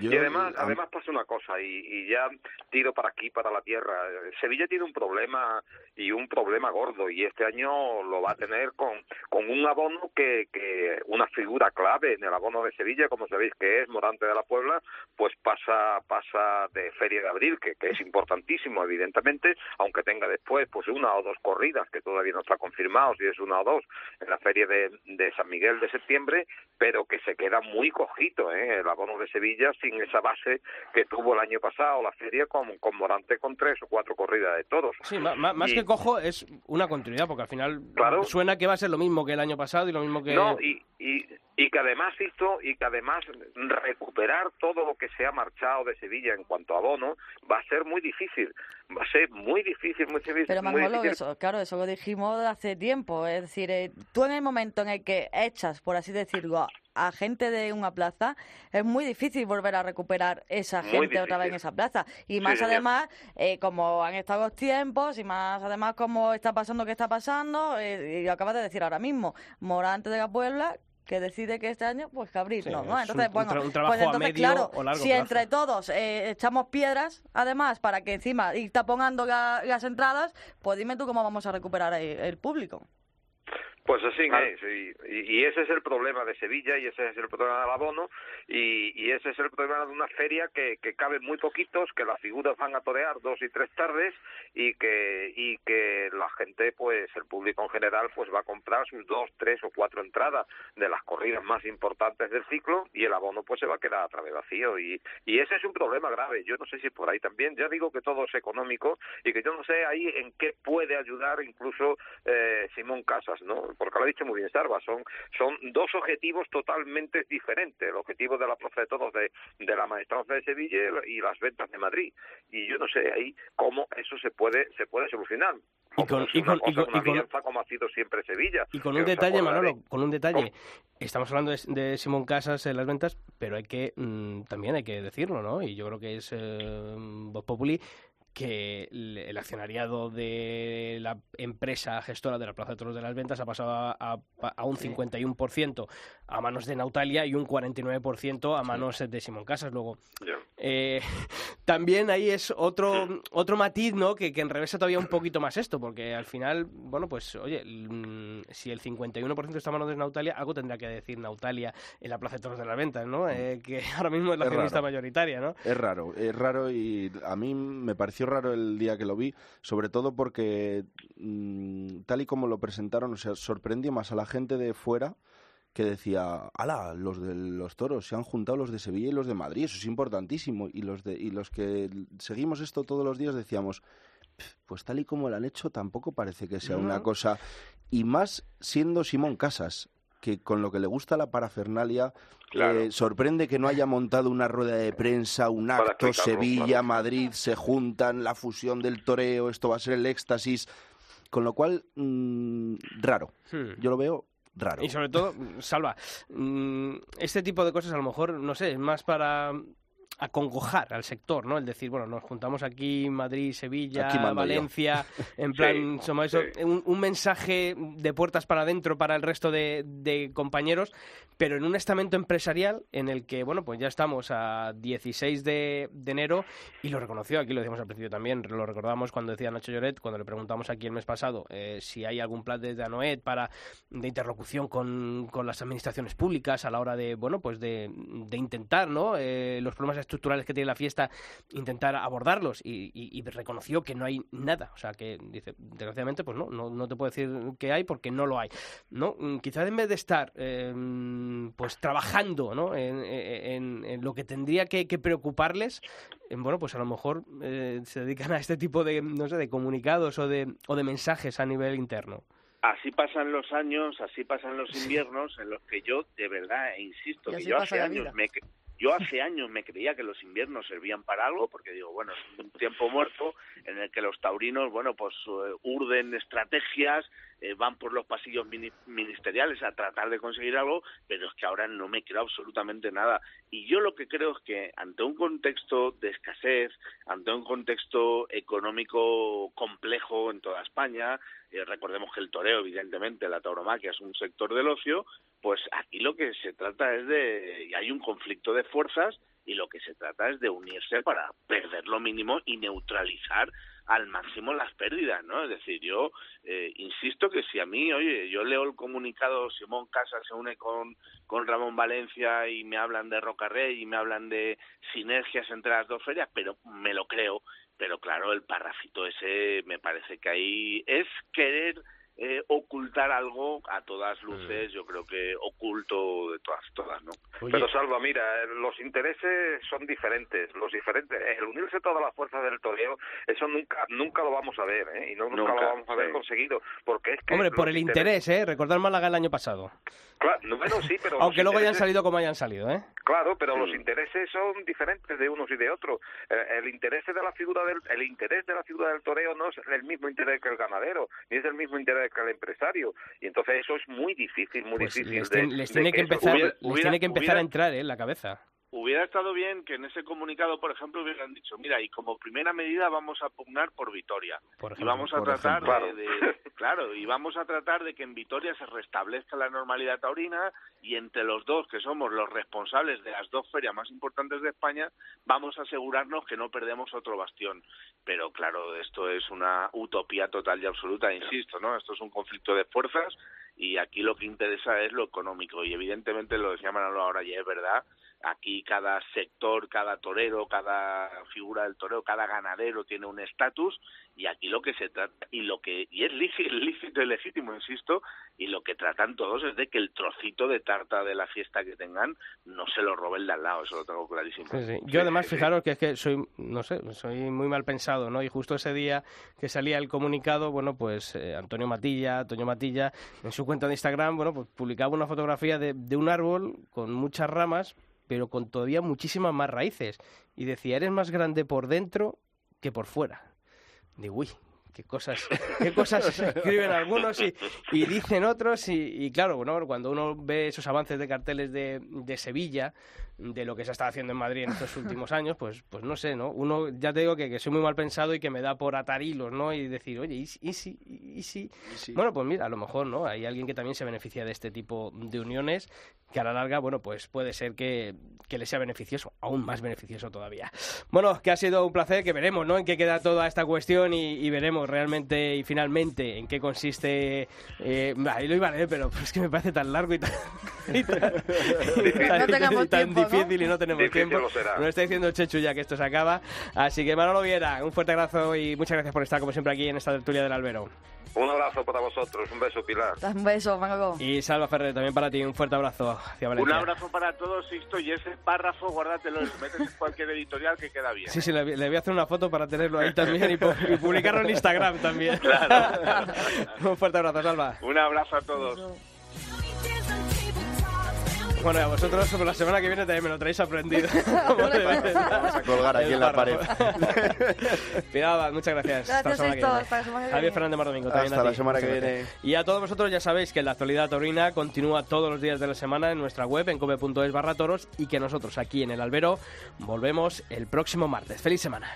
Y además, además pasa una cosa, y, y, ya tiro para aquí, para la tierra. Sevilla tiene un problema y un problema gordo, y este año lo va a tener con, con un abono que, que una figura clave en el abono de Sevilla, como sabéis que es Morante de la Puebla, pues pasa pasa de Feria de Abril, que, que es importantísimo, evidentemente, aunque tenga después pues una o dos corridas, que todavía no está confirmado si es una o dos, en la Feria de, de San Miguel de septiembre, pero que se queda muy cojito, ¿eh? el abono de Sevilla sin esa base que tuvo el año pasado la feria con, con Morante con tres o cuatro corridas de todos. Sí, más, más y, que cojo es una continuidad, porque al final claro, suena que va a ser lo mismo que el año pasado y lo mismo que... No, y, y, y que además hizo, y que además recuperar todo lo que se ha marchado de Sevilla en cuanto a abono va a ser muy difícil, va a ser muy difícil, muy difícil. Pero Manolo, eso, claro, eso lo dijimos hace tiempo, es decir, eh, tú en el momento en el que echas, por así decirlo, a gente de una plaza, es muy difícil volver a recuperar esa Muy gente difícil. otra vez en esa plaza. Y más además, eh, como han estado los tiempos, y más además como está pasando que está pasando, eh, y lo acabas de decir ahora mismo, Morante de la Puebla que decide que este año, pues que abrir, Sí, no, ¿no? es Entonces, un- un bueno, tra- un trabajo pues entonces, claro, si plazo. entre todos eh, echamos piedras, además, para que encima y taponando la- las entradas, pues dime tú cómo vamos a recuperar el, el público. Pues así es, y, y- ese es el problema de Sevilla y ese es el problema del abono y, y ese es el problema de una feria que, que caben muy poquitos, que las figuras van a torear dos y tres tardes y que y que la gente, pues el público en general, pues va a comprar sus dos, tres o cuatro entradas de las corridas más importantes del ciclo y el abono pues se va a quedar a través vacío y, y ese es un problema grave. Yo no sé si por ahí también, ya digo que todo es económico y que yo no sé ahí en qué puede ayudar incluso eh, Simón Casas, ¿no? Porque lo ha dicho muy bien Sarva, son, son dos objetivos totalmente diferentes, el objetivo de la de Todos de, de la Maestranza de Sevilla y las ventas de Madrid. Y yo no sé ahí cómo eso se puede se puede solucionar. Y con, y con, y con- y con- como ha sido siempre Sevilla. y con un detalle. Manolo, con un detalle. Estamos hablando de, de Simón Casas en las ventas, pero hay que mm, también hay que decirlo, ¿no? Y yo creo que es eh, Voz Populi que el, accionariado de la empresa gestora de la Plaza de Toros de las Ventas ha pasado a, a- a un 51% a manos de Nautalia y un 49% a manos de Simón Casas. Luego, eh, también ahí es otro otro matiz, ¿no? Que, que enrevesa todavía un poquito más esto, porque al final, bueno, pues, oye, mm, si el 51% está a manos de Nautalia, algo tendrá que decir Nautalia en la Plaza de Toros de las Ventas, ¿no? Eh, que ahora mismo es la accionista mayoritaria, ¿no? Es raro, es raro y a mí me pareció raro el día que lo vi, sobre todo porque mm, tal y como lo presentaron, o sea, sorprendió más a la gente de fuera que decía, ala, los de los toros, se han juntado los de Sevilla y los de Madrid, eso es importantísimo. Y los, de, y los que seguimos esto todos los días decíamos, "Pf, pues tal y como lo han hecho, tampoco parece que sea una cosa. Y más siendo Simón Casas, que con lo que le gusta la parafernalia, Claro. eh, sorprende que no haya montado una rueda de prensa, un Para acto, Sevilla, claro. Madrid, se juntan, la fusión del toreo, esto va a ser el éxtasis. Con lo cual, mm, raro. Hmm. Yo lo veo raro. Y sobre todo, Salva, mm, este tipo de cosas a lo mejor, no sé, es más para acongojar al sector, ¿no? El decir, bueno, nos juntamos aquí Madrid, Sevilla, Aquí mando yo. Valencia, en Sí, plan, somos eso, sí. un, un mensaje de puertas para adentro para el resto de, de compañeros, pero en un estamento empresarial en el que, bueno, pues ya estamos a 16 de, de enero y lo reconoció, aquí lo decíamos al principio también, lo recordamos cuando decía Nacho Lloret, cuando le preguntamos aquí el mes pasado eh, si hay algún plan desde Anoet para de interlocución con, con las administraciones públicas a la hora de, bueno, pues de, de intentar, ¿no? Eh, los problemas estructurales que tiene la fiesta, intentar abordarlos y, y- y reconoció que no hay nada, o sea que dice, desgraciadamente, pues no, no, no te puedo decir que hay porque no lo hay, ¿no? Mm, Quizás en vez de estar, eh, pues trabajando, ¿no? En, en- en lo que tendría que, que preocuparles, eh, bueno, pues a lo mejor eh, se dedican a este tipo de, no sé, de comunicados o de, o de mensajes a nivel interno. Así pasan los años, así pasan los inviernos en los que yo, de verdad, e insisto, que yo hace años me, Yo hace años me creía que los inviernos servían para algo, porque digo, bueno, es un tiempo muerto en el que los taurinos, bueno, pues eh, urden estrategias, eh, van por los pasillos mini- ministeriales a tratar de conseguir algo, pero es que ahora no me creo absolutamente nada. Y yo lo que creo es que ante un contexto de escasez, ante un contexto económico complejo en toda España, eh, recordemos que el toreo, evidentemente, la tauromaquia es un sector del ocio, pues aquí lo que se trata es de, hay un conflicto de fuerzas y lo que se trata es de unirse para perder lo mínimo y neutralizar al máximo las pérdidas, ¿no? Es decir, yo eh, insisto que si a mí, oye, yo leo el comunicado, Simón Casas se une con, con Ramón Valencia y me hablan de Rocarrey y me hablan de sinergias entre las dos ferias, pero me lo creo, pero claro, el parrafito ese me parece que ahí es querer eh, ocultar algo a todas luces, yo creo que oculto de todas, todas, ¿no? Pero Salva, mira, eh, los intereses son diferentes, los diferentes, el unirse todas las fuerzas del toreo, eso nunca nunca lo vamos a ver, ¿eh? Y no, nunca, Nunca, lo vamos a ver sí. conseguido, porque es que... Hombre, por el interés, ¿eh? Recordar Málaga el año pasado. Claro, no, bueno, sí, pero... Aunque luego hayan salido como hayan salido, ¿eh? Claro, pero los intereses son diferentes de unos y de otros. Eh, el interés de la figura del el interés de la figura del toreo no es el mismo interés que el ganadero, ni es el mismo interés que el empresario, y entonces eso es muy difícil, muy Pues difícil les, de, les de tiene que eso- empezar, hubiera- les hubiera- tiene que empezar hubiera- a entrar ¿eh? en la cabeza. Hubiera estado bien que en ese comunicado, por ejemplo, hubieran dicho, mira, y como primera medida vamos a pugnar por Vitoria. Por y vamos a tratar ejemplo. de, de- claro, y vamos a tratar de que en Vitoria se restablezca la normalidad taurina y entre los dos, que somos los responsables de las dos ferias más importantes de España, vamos a asegurarnos que no perdemos otro bastión. Pero claro, esto es una utopía total y absoluta, insisto, ¿no? Esto es un conflicto de fuerzas y aquí lo que interesa es lo económico. Y evidentemente lo decía Manolo ahora y es verdad aquí cada sector, cada torero, cada figura del torero, cada ganadero tiene un estatus y aquí lo que se trata y lo que y es lícito, y legítimo, insisto, y lo que tratan todos es de que el trocito de tarta de la fiesta que tengan no se lo robe el de al lado, eso lo tengo clarísimo. Sí, sí. Yo además, fijaros que es que soy, no sé, soy muy mal pensado, ¿no? Y justo ese día que salía el comunicado, bueno, pues eh, Antonio Matilla, Antonio Matilla, en su cuenta de Instagram, bueno, pues publicaba una fotografía de, de un árbol con muchas ramas, pero con todavía muchísimas más raíces. Y decía, eres más grande por dentro que por fuera. Digo, uy, qué cosas, qué cosas escriben algunos y, y dicen otros. Y, y claro, bueno, cuando uno ve esos avances de carteles de, de Sevilla, de lo que se está haciendo en Madrid en estos últimos años, pues, pues no sé, ¿no? Uno, ya te digo que, que soy muy mal pensado y que me da por atar hilos, ¿no? Y decir, oye, ¿y, si- y si? ¿Y si? Bueno, pues mira, a lo mejor, ¿no? Hay alguien que también se beneficia de este tipo de uniones, que a la larga, bueno, pues puede ser que, que le sea beneficioso, aún más beneficioso todavía. Bueno, que ha sido un placer, que veremos, ¿no? En qué queda toda esta cuestión y, y veremos realmente y finalmente en qué consiste. Eh, ahí lo iba a leer, pero es que me parece tan largo y tan, y tan, y tan- No tenemos y tan tiempo, ¿no? difícil y no tenemos Difícil tiempo. lo será. Nos está diciendo Chechu ya que esto se acaba. Así que Manolo Viera, un fuerte abrazo y muchas gracias por estar como siempre aquí en esta tertulia del Albero. Un abrazo para vosotros, un beso Pilar. Un beso, Manolo. Y Salva Ferrer, también para ti, un fuerte abrazo hacia Un Valencia. abrazo para todos, Sixto, y ese párrafo guárdatelo lo metes en cualquier editorial que queda bien. Sí, sí, le, le voy a hacer una foto para tenerlo ahí también y, y publicarlo en Instagram también. Claro. un fuerte abrazo, Salva. Un abrazo a todos. Bueno, y a vosotros por la semana que viene también me lo traéis aprendido. Vamos a colgar aquí en la pared. Piraba, muchas gracias. Hasta la Gracias, semana que Sixto. viene. Hasta la semana que Javier viene. Fernández Mar Domingo, también Hasta a la semana que viene. Y a todos vosotros ya sabéis que la actualidad taurina continúa todos los días de la semana en nuestra web en cope.es barra toros y que nosotros aquí en el Albero volvemos el próximo martes. ¡Feliz semana!